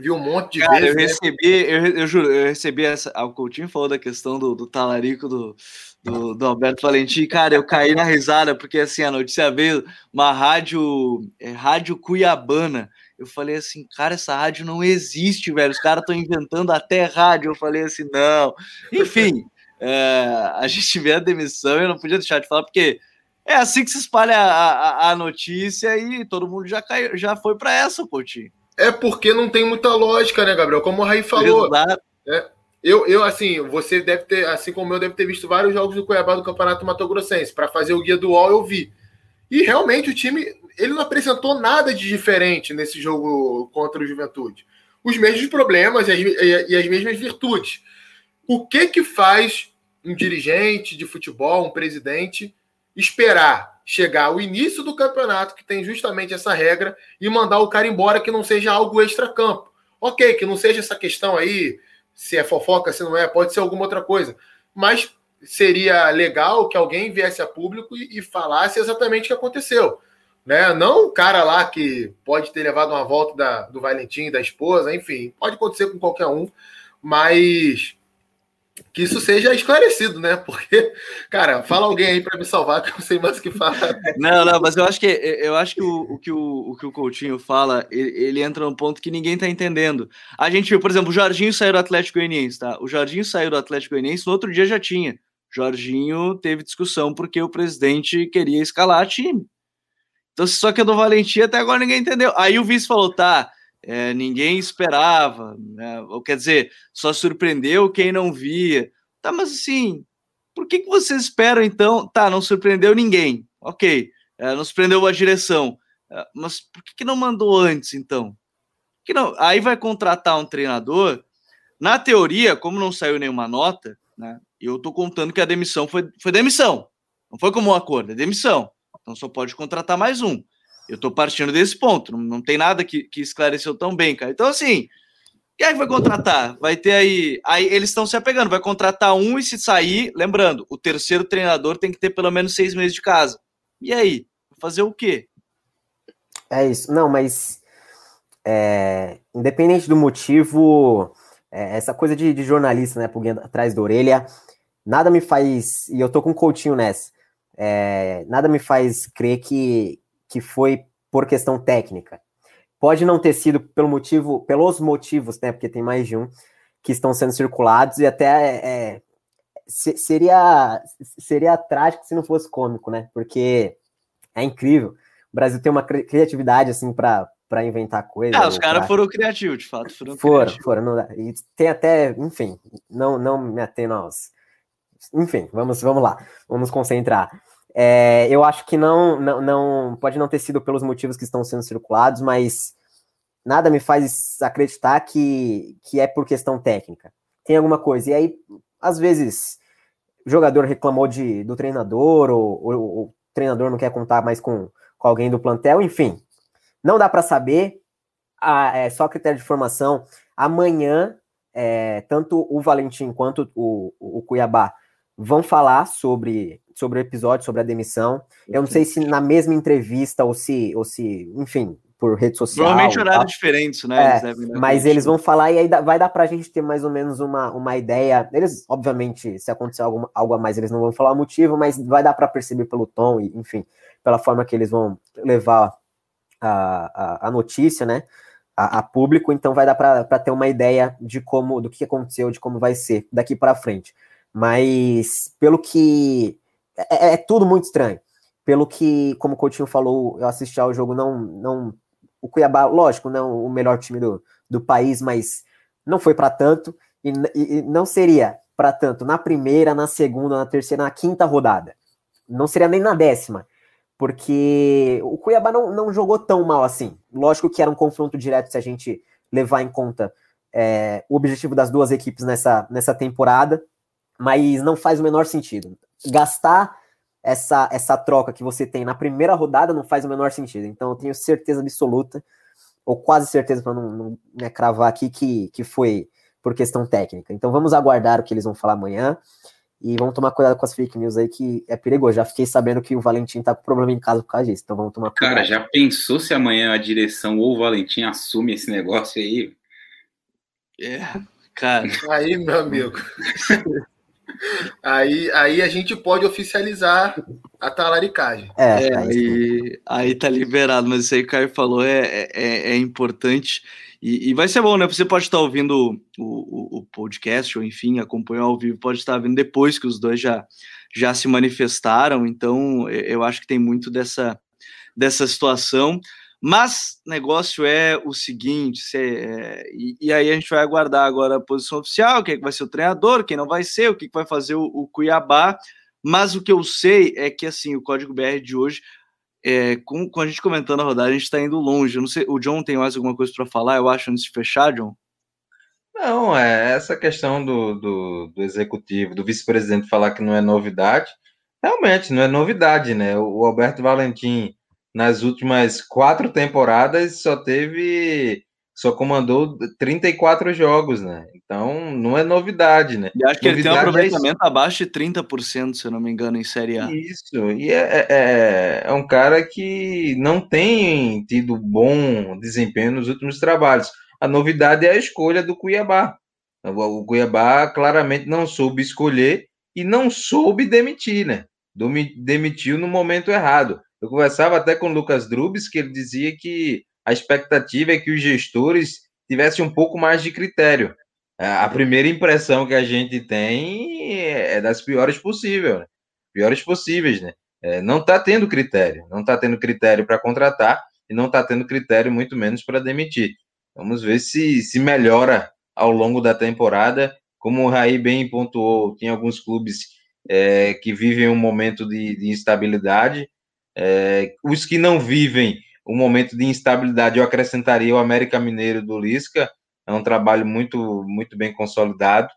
vi um monte de Cara, vezes. Eu né? recebi, eu, eu juro, eu recebi essa. O Coutinho falou da questão do, do talarico do, do, do, Alberto Valentim. Cara, eu caí na risada, porque assim, a notícia veio uma rádio, é, rádio Cuiabana. Eu falei assim, cara, essa rádio não existe, velho. Os caras estão inventando até rádio. Eu falei assim, não. Enfim, é, a gente vê a demissão eu não podia deixar de falar, porque é assim que se espalha a, a, a notícia e todo mundo já, caiu, já foi para essa, Coutinho. É porque não tem muita lógica, né, Gabriel? Como o Raí falou. É, eu, eu, assim, você deve ter, assim como eu, deve ter visto vários jogos do Cuiabá do Campeonato Mato Grossense. Para fazer o guia do UOL, eu vi. E realmente o time ele não apresentou nada de diferente nesse jogo contra o Juventude. Os mesmos problemas e as, e as mesmas virtudes. O que que faz um dirigente de futebol, um presidente, esperar chegar o início do campeonato, que tem justamente essa regra, e mandar o cara embora que não seja algo extra-campo. Ok, que não seja essa questão aí, se é fofoca, se não é, pode ser alguma outra coisa. Mas seria legal que alguém viesse a público e, e falasse exatamente o que aconteceu. Né? Não o cara lá que pode ter levado uma volta da, do Valentim, da esposa, enfim, pode acontecer com qualquer um, mas que isso seja esclarecido, né? Porque, cara, fala alguém aí para me salvar que eu não sei mais o que falar. Não, não, mas eu acho que eu acho que o, o que o, o que o Coutinho fala, ele, ele, entra num ponto que ninguém tá entendendo. A gente viu, por exemplo, o Jorginho saiu do Atlético Goianiense, tá? O Jorginho saiu do Atlético Goianiense, no outro dia já tinha. Jorginho teve discussão porque o presidente queria escalar time. Então, só que é do Valentim até agora ninguém entendeu. Aí o vice falou, tá, é, ninguém esperava, né? ou quer dizer, só surpreendeu quem não via. Tá, mas assim, por que, que vocês esperam então? Tá, não surpreendeu ninguém, ok, é, não surpreendeu a direção, é, mas por que, que não mandou antes então? Que não, aí vai contratar um treinador. Na teoria, como não saiu nenhuma nota, né, eu tô contando que a demissão foi, foi demissão, não foi como um acordo, é demissão. Então só pode contratar mais um. Eu estou partindo desse ponto. Não, não tem nada que, que, esclareceu tão bem, cara. Então, assim, quem é que vai contratar? Vai ter aí. Aí eles estão se apegando, vai contratar um e se sair. Lembrando, o terceiro treinador tem que ter pelo menos seis meses de casa. E aí? Fazer o quê? É isso. Não, mas. É, independente do motivo, é, essa coisa de, de jornalista, né, pulguinho atrás da orelha, nada me faz. E eu tô com um Coutinho nessa. É, nada me faz crer que, que foi por questão técnica. Pode não ter sido pelo motivo, pelos motivos, né? Porque tem mais de um que estão sendo circulados e até é, seria seria trágico se não fosse cômico, né? Porque é incrível. O Brasil tem uma criatividade assim para para inventar coisas. Ah, os caras pra... foram criativos, de fato. Foram, foram. Criativos. foram não, e tem até, enfim, não, não me atendo aos. Enfim, vamos, vamos lá, vamos concentrar. É, eu acho que não, não, não pode não ter sido pelos motivos que estão sendo circulados, mas nada me faz acreditar que, que é por questão técnica. Tem alguma coisa. E aí, às vezes, o jogador reclamou de, do treinador, ou, ou, ou o treinador não quer contar mais com, com alguém do plantel, enfim, não dá para saber, a, é só critério de formação. Amanhã, é, tanto o Valentim quanto o, o Cuiabá vão falar sobre, sobre o episódio, sobre a demissão. Eu não sei se na mesma entrevista ou se, ou se enfim, por rede social. Provavelmente horários diferentes, né? É, eles mas eles vão falar e aí vai dar para a gente ter mais ou menos uma, uma ideia. Eles, obviamente, se acontecer algo, algo a mais, eles não vão falar o motivo, mas vai dar para perceber pelo tom e, enfim, pela forma que eles vão levar a, a, a notícia, né? A, a, público, então vai dar para ter uma ideia de como, do que aconteceu, de como vai ser daqui para frente. Mas pelo que é, é, é, tudo muito estranho. Pelo que, como o Coutinho falou, eu assisti ao jogo, não, não o Cuiabá, lógico, não o melhor time do, do país, mas não foi para tanto e, e, não seria para tanto na primeira, na segunda, na terceira, na quinta rodada. Não seria nem na décima porque o Cuiabá não, não jogou tão mal assim. Lógico que era um confronto direto se a gente levar em conta é, o objetivo das duas equipes nessa, nessa temporada, mas não faz o menor sentido. Gastar essa, essa troca que você tem na primeira rodada não faz o menor sentido. Então eu tenho certeza absoluta, ou quase certeza para não, não né, cravar aqui, que, que foi por questão técnica. Então vamos aguardar o que eles vão falar amanhã. E vamos tomar cuidado com as fake news aí, que é perigoso. Já fiquei sabendo que o Valentim tá com problema em casa por causa disso. Então vamos tomar cuidado. Cara, já pensou se amanhã a direção ou o Valentim assume esse negócio aí? É, cara. Aí, meu amigo. aí, aí a gente pode oficializar a talaricagem. É, é aí, aí tá liberado, mas isso aí que o Caio falou é, é, é importante. E, e, vai ser bom, né? Você pode estar ouvindo o, o, o, podcast, ou enfim, acompanhar ao vivo, pode estar vendo depois que os dois já, já se manifestaram. Então, eu acho que tem muito dessa, dessa situação. Mas negócio é o seguinte, é, e, e, aí a gente vai aguardar agora a posição oficial, quem é que vai ser o treinador, quem não vai ser, o que, que vai fazer o, o Cuiabá. Mas o que eu sei é que assim o código BR de hoje é, com, com, a gente comentando a rodada, a gente está indo longe. Eu não sei, o John tem mais alguma coisa para falar, eu acho, antes de fechar, John? Não, é essa questão do, do, do executivo, do vice-presidente falar que não é novidade, realmente não é novidade, né? O Alberto Valentim, nas últimas quatro temporadas, só teve só comandou 34 jogos, né? Então não é novidade, né? E acho que novidade ele tem um é aproveitamento é abaixo de 30%, se eu não me engano, em Série A. Isso, e é, é, é, um cara que não tem tido bom desempenho nos últimos trabalhos. A novidade é a escolha do Cuiabá. O Cuiabá claramente não soube escolher e não soube demitir, né? Demitiu no momento errado. Eu conversava até com o Lucas Drubes, que ele dizia que a expectativa é que os gestores tivessem um pouco mais de critério. É, a primeira impressão que a gente tem é das piores possíveis, né? piores possíveis, né? É, não está tendo critério, não está tendo critério para contratar e não está tendo critério muito menos para demitir. Vamos ver se se melhora ao longo da temporada. Como o Raí bem pontuou, tem alguns clubes é, que vivem um momento de, de instabilidade. É, os que não vivem um momento de instabilidade, eu acrescentaria o América Mineiro do Lisca, é um trabalho muito, muito bem consolidado,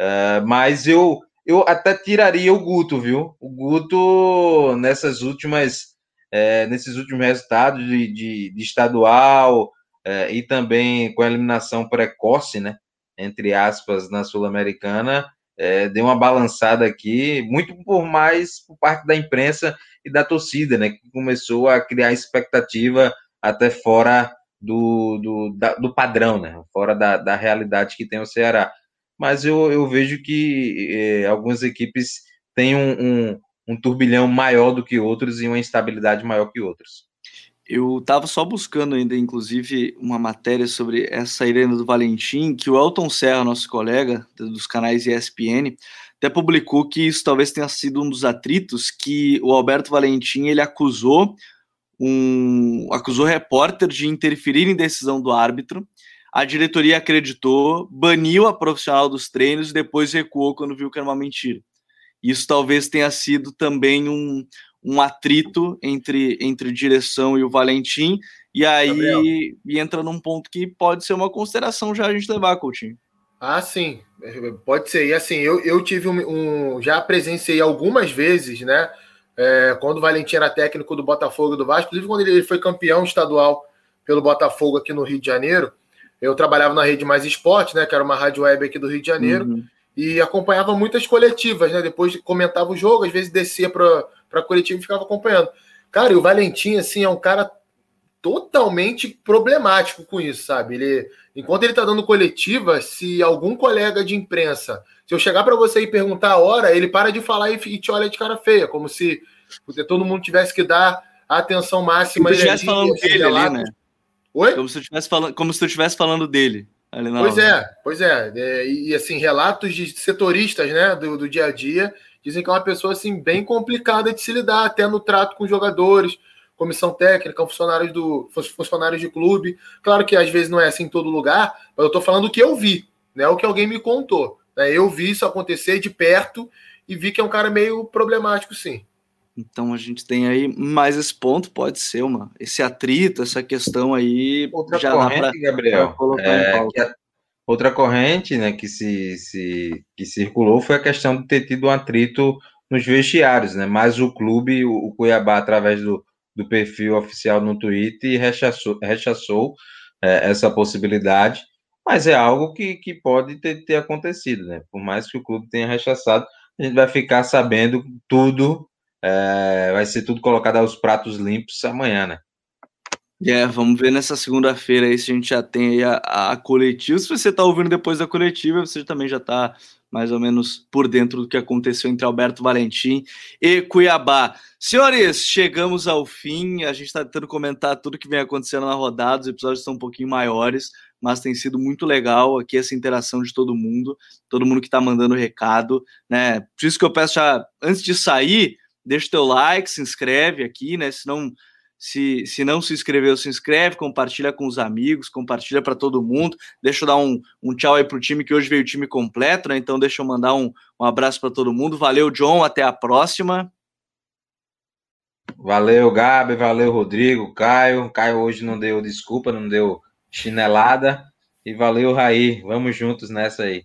uh, mas eu, eu até tiraria o Guto, viu? O Guto, nessas últimas, é, nesses últimos resultados de, de, de estadual é, e também com a eliminação precoce, né? Entre aspas, na Sul-Americana, é, deu uma balançada aqui, muito por mais por parte da imprensa e da torcida, né? Que começou a criar expectativa até fora do, do, da, do padrão, né? Fora da, da realidade que tem o Ceará. Mas eu, eu vejo que é, algumas equipes têm um, um, um turbilhão maior do que outros e uma instabilidade maior que outros. Eu estava só buscando ainda, inclusive, uma matéria sobre essa Irena do Valentim, que o Elton Serra, nosso colega dos canais ESPN, até publicou que isso talvez tenha sido um dos atritos que o Alberto Valentim ele acusou um acusou repórter de interferir em decisão do árbitro. A diretoria acreditou, baniu a profissional dos treinos e depois recuou quando viu que era uma mentira. Isso talvez tenha sido também um, um atrito entre, entre direção e o Valentim, e aí e entra num ponto que pode ser uma consideração já a gente levar, Coutinho. Ah, sim, pode ser. E assim, eu, eu tive um, um já presenciei algumas vezes, né? É, quando o Valentim era técnico do Botafogo e do Vasco, inclusive quando ele foi campeão estadual pelo Botafogo aqui no Rio de Janeiro, eu trabalhava na Rede Mais Esporte, né? Que era uma rádio web aqui do Rio de Janeiro. Uhum e acompanhava muitas coletivas, né? Depois comentava o jogo, às vezes descia para a coletiva e ficava acompanhando. Cara, e o Valentim, assim, é um cara totalmente problemático com isso, sabe? Ele, enquanto ele tá dando coletiva, se algum colega de imprensa, se eu chegar para você e perguntar a hora, ele para de falar e te olha de cara feia, como se todo mundo tivesse que dar a atenção máxima. Como se estivesse falando dele ali, né? Oi? Como se eu falando, como se eu estivesse falando dele pois é, pois é. é e, assim, relatos de setoristas né, do, do dia a dia dizem que é uma pessoa assim, bem complicada de se lidar, até no trato com jogadores, comissão técnica, funcionários do funcionários de clube. Claro que às vezes não é assim em todo lugar, mas eu estou falando o que eu vi, né? O que alguém me contou. Né? Eu vi isso acontecer de perto e vi que é um cara meio problemático, sim. Então a gente tem aí mais esse ponto, pode ser uma esse atrito, essa questão aí outra já corrente, dá pra, Gabriel, pra é, a, outra corrente, né, que se, se que circulou foi a questão de ter tido um atrito nos vestiários, né? Mas o clube, o, Cuiabá, através do, do perfil oficial no Twitter, rechaçou, rechaçou é, essa possibilidade. Mas é algo que, que pode ter, ter acontecido, né? Por mais que o clube tenha rechaçado, a gente vai ficar sabendo tudo é, vai ser tudo colocado aos pratos limpos amanhã, né? É, vamos ver nessa segunda-feira aí se a gente já tem a, a coletiva. Se você está ouvindo depois da coletiva, você também já está mais ou menos por dentro do que aconteceu entre Alberto Valentim e Cuiabá. Senhores, chegamos ao fim. A gente está tentando comentar tudo que vem acontecendo na rodada. Os episódios estão um pouquinho maiores, mas tem sido muito legal aqui essa interação de todo mundo, todo mundo que está mandando recado, né? Por isso que eu peço já, antes de sair, deixa o teu like, se inscreve aqui, né? Se não se, se não se inscreveu, se inscreve, compartilha com os amigos, compartilha para todo mundo. Deixa eu dar um, um tchau aí pro time que hoje veio o time completo, né? Então deixa eu mandar um, um abraço para todo mundo. Valeu, John, até a próxima. Valeu, Gabi, valeu, Rodrigo, Caio. Caio hoje não deu desculpa, não deu chinelada. E valeu, Raí. Vamos juntos nessa aí.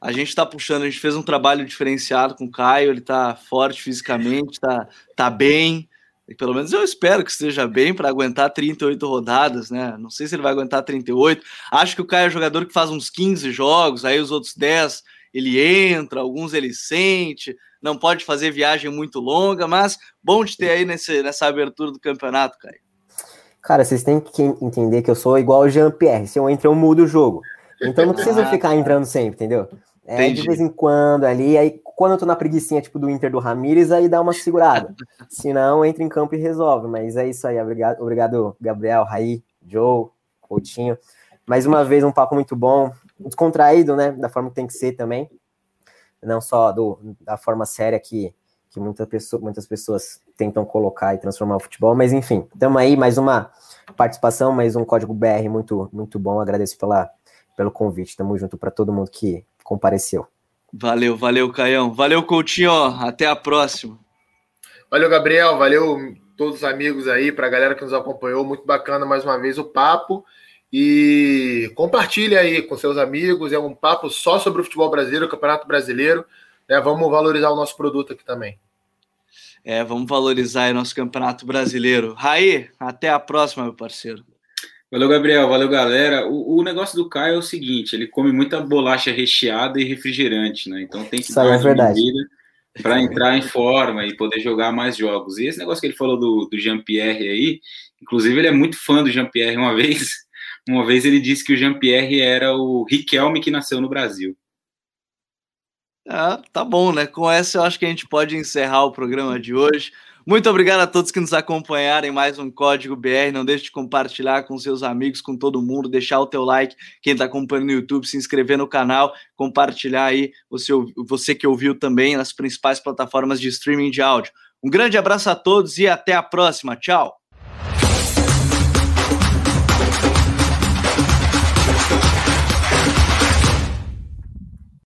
A gente está puxando, a gente fez um trabalho diferenciado com o Caio, ele está forte fisicamente, está tá bem. E pelo menos eu espero que esteja bem para aguentar 38 rodadas, né? Não sei se ele vai aguentar 38. Acho que o Caio é jogador que faz uns 15 jogos, aí os outros 10 ele entra, alguns ele sente, não pode fazer viagem muito longa, mas bom de ter aí nesse, nessa abertura do campeonato, Caio. Cara, vocês têm que entender que eu sou igual o Jean-Pierre. Se eu entro, eu mudo o jogo. Então não precisa ficar entrando sempre, entendeu? É, de vez em quando ali, aí quando eu tô na preguiçinha, tipo do Inter do Ramires, aí dá uma segurada. Se não, entra em campo e resolve. Mas é isso aí, obrigado, obrigado Gabriel, Raí, Joe, Coutinho. Mais uma vez, um papo muito bom, descontraído, né? Da forma que tem que ser também. Não só do, da forma séria que, que muita pessoa, muitas pessoas tentam colocar e transformar o futebol, mas enfim, estamos aí, mais uma participação, mais um código BR muito, muito bom. Agradeço pela, pelo convite. Tamo junto para todo mundo que compareceu. Valeu, valeu, Caião. Valeu, Coutinho. Até a próxima. Valeu, Gabriel. Valeu todos os amigos aí, para a galera que nos acompanhou. Muito bacana mais uma vez o papo. E compartilhe aí com seus amigos. É um papo só sobre o futebol brasileiro, o Campeonato Brasileiro. Né? Vamos valorizar o nosso produto aqui também. É, vamos valorizar o nosso Campeonato Brasileiro. Raí, até a próxima, meu parceiro. Valeu, Gabriel. Valeu, galera. O, o, negócio do Caio é o seguinte: ele come muita bolacha recheada e refrigerante, né? Então tem que Isso é verdade. para entrar em forma e poder jogar mais jogos. E esse negócio que ele falou do, do Jean-Pierre aí, inclusive ele é muito fã do Jean-Pierre. Uma vez, uma vez ele disse que o Jean-Pierre era o Riquelme que nasceu no Brasil. Ah, tá bom, né? Com essa eu acho que a gente pode encerrar o programa de hoje. Muito obrigado a todos que nos acompanharam em mais um Código BR. Não deixe de compartilhar com seus amigos, com todo mundo, deixar o teu like, quem está acompanhando no YouTube, se inscrever no canal, compartilhar aí o seu, você que ouviu também nas principais plataformas de streaming de áudio. Um grande abraço a todos e até a próxima. Tchau!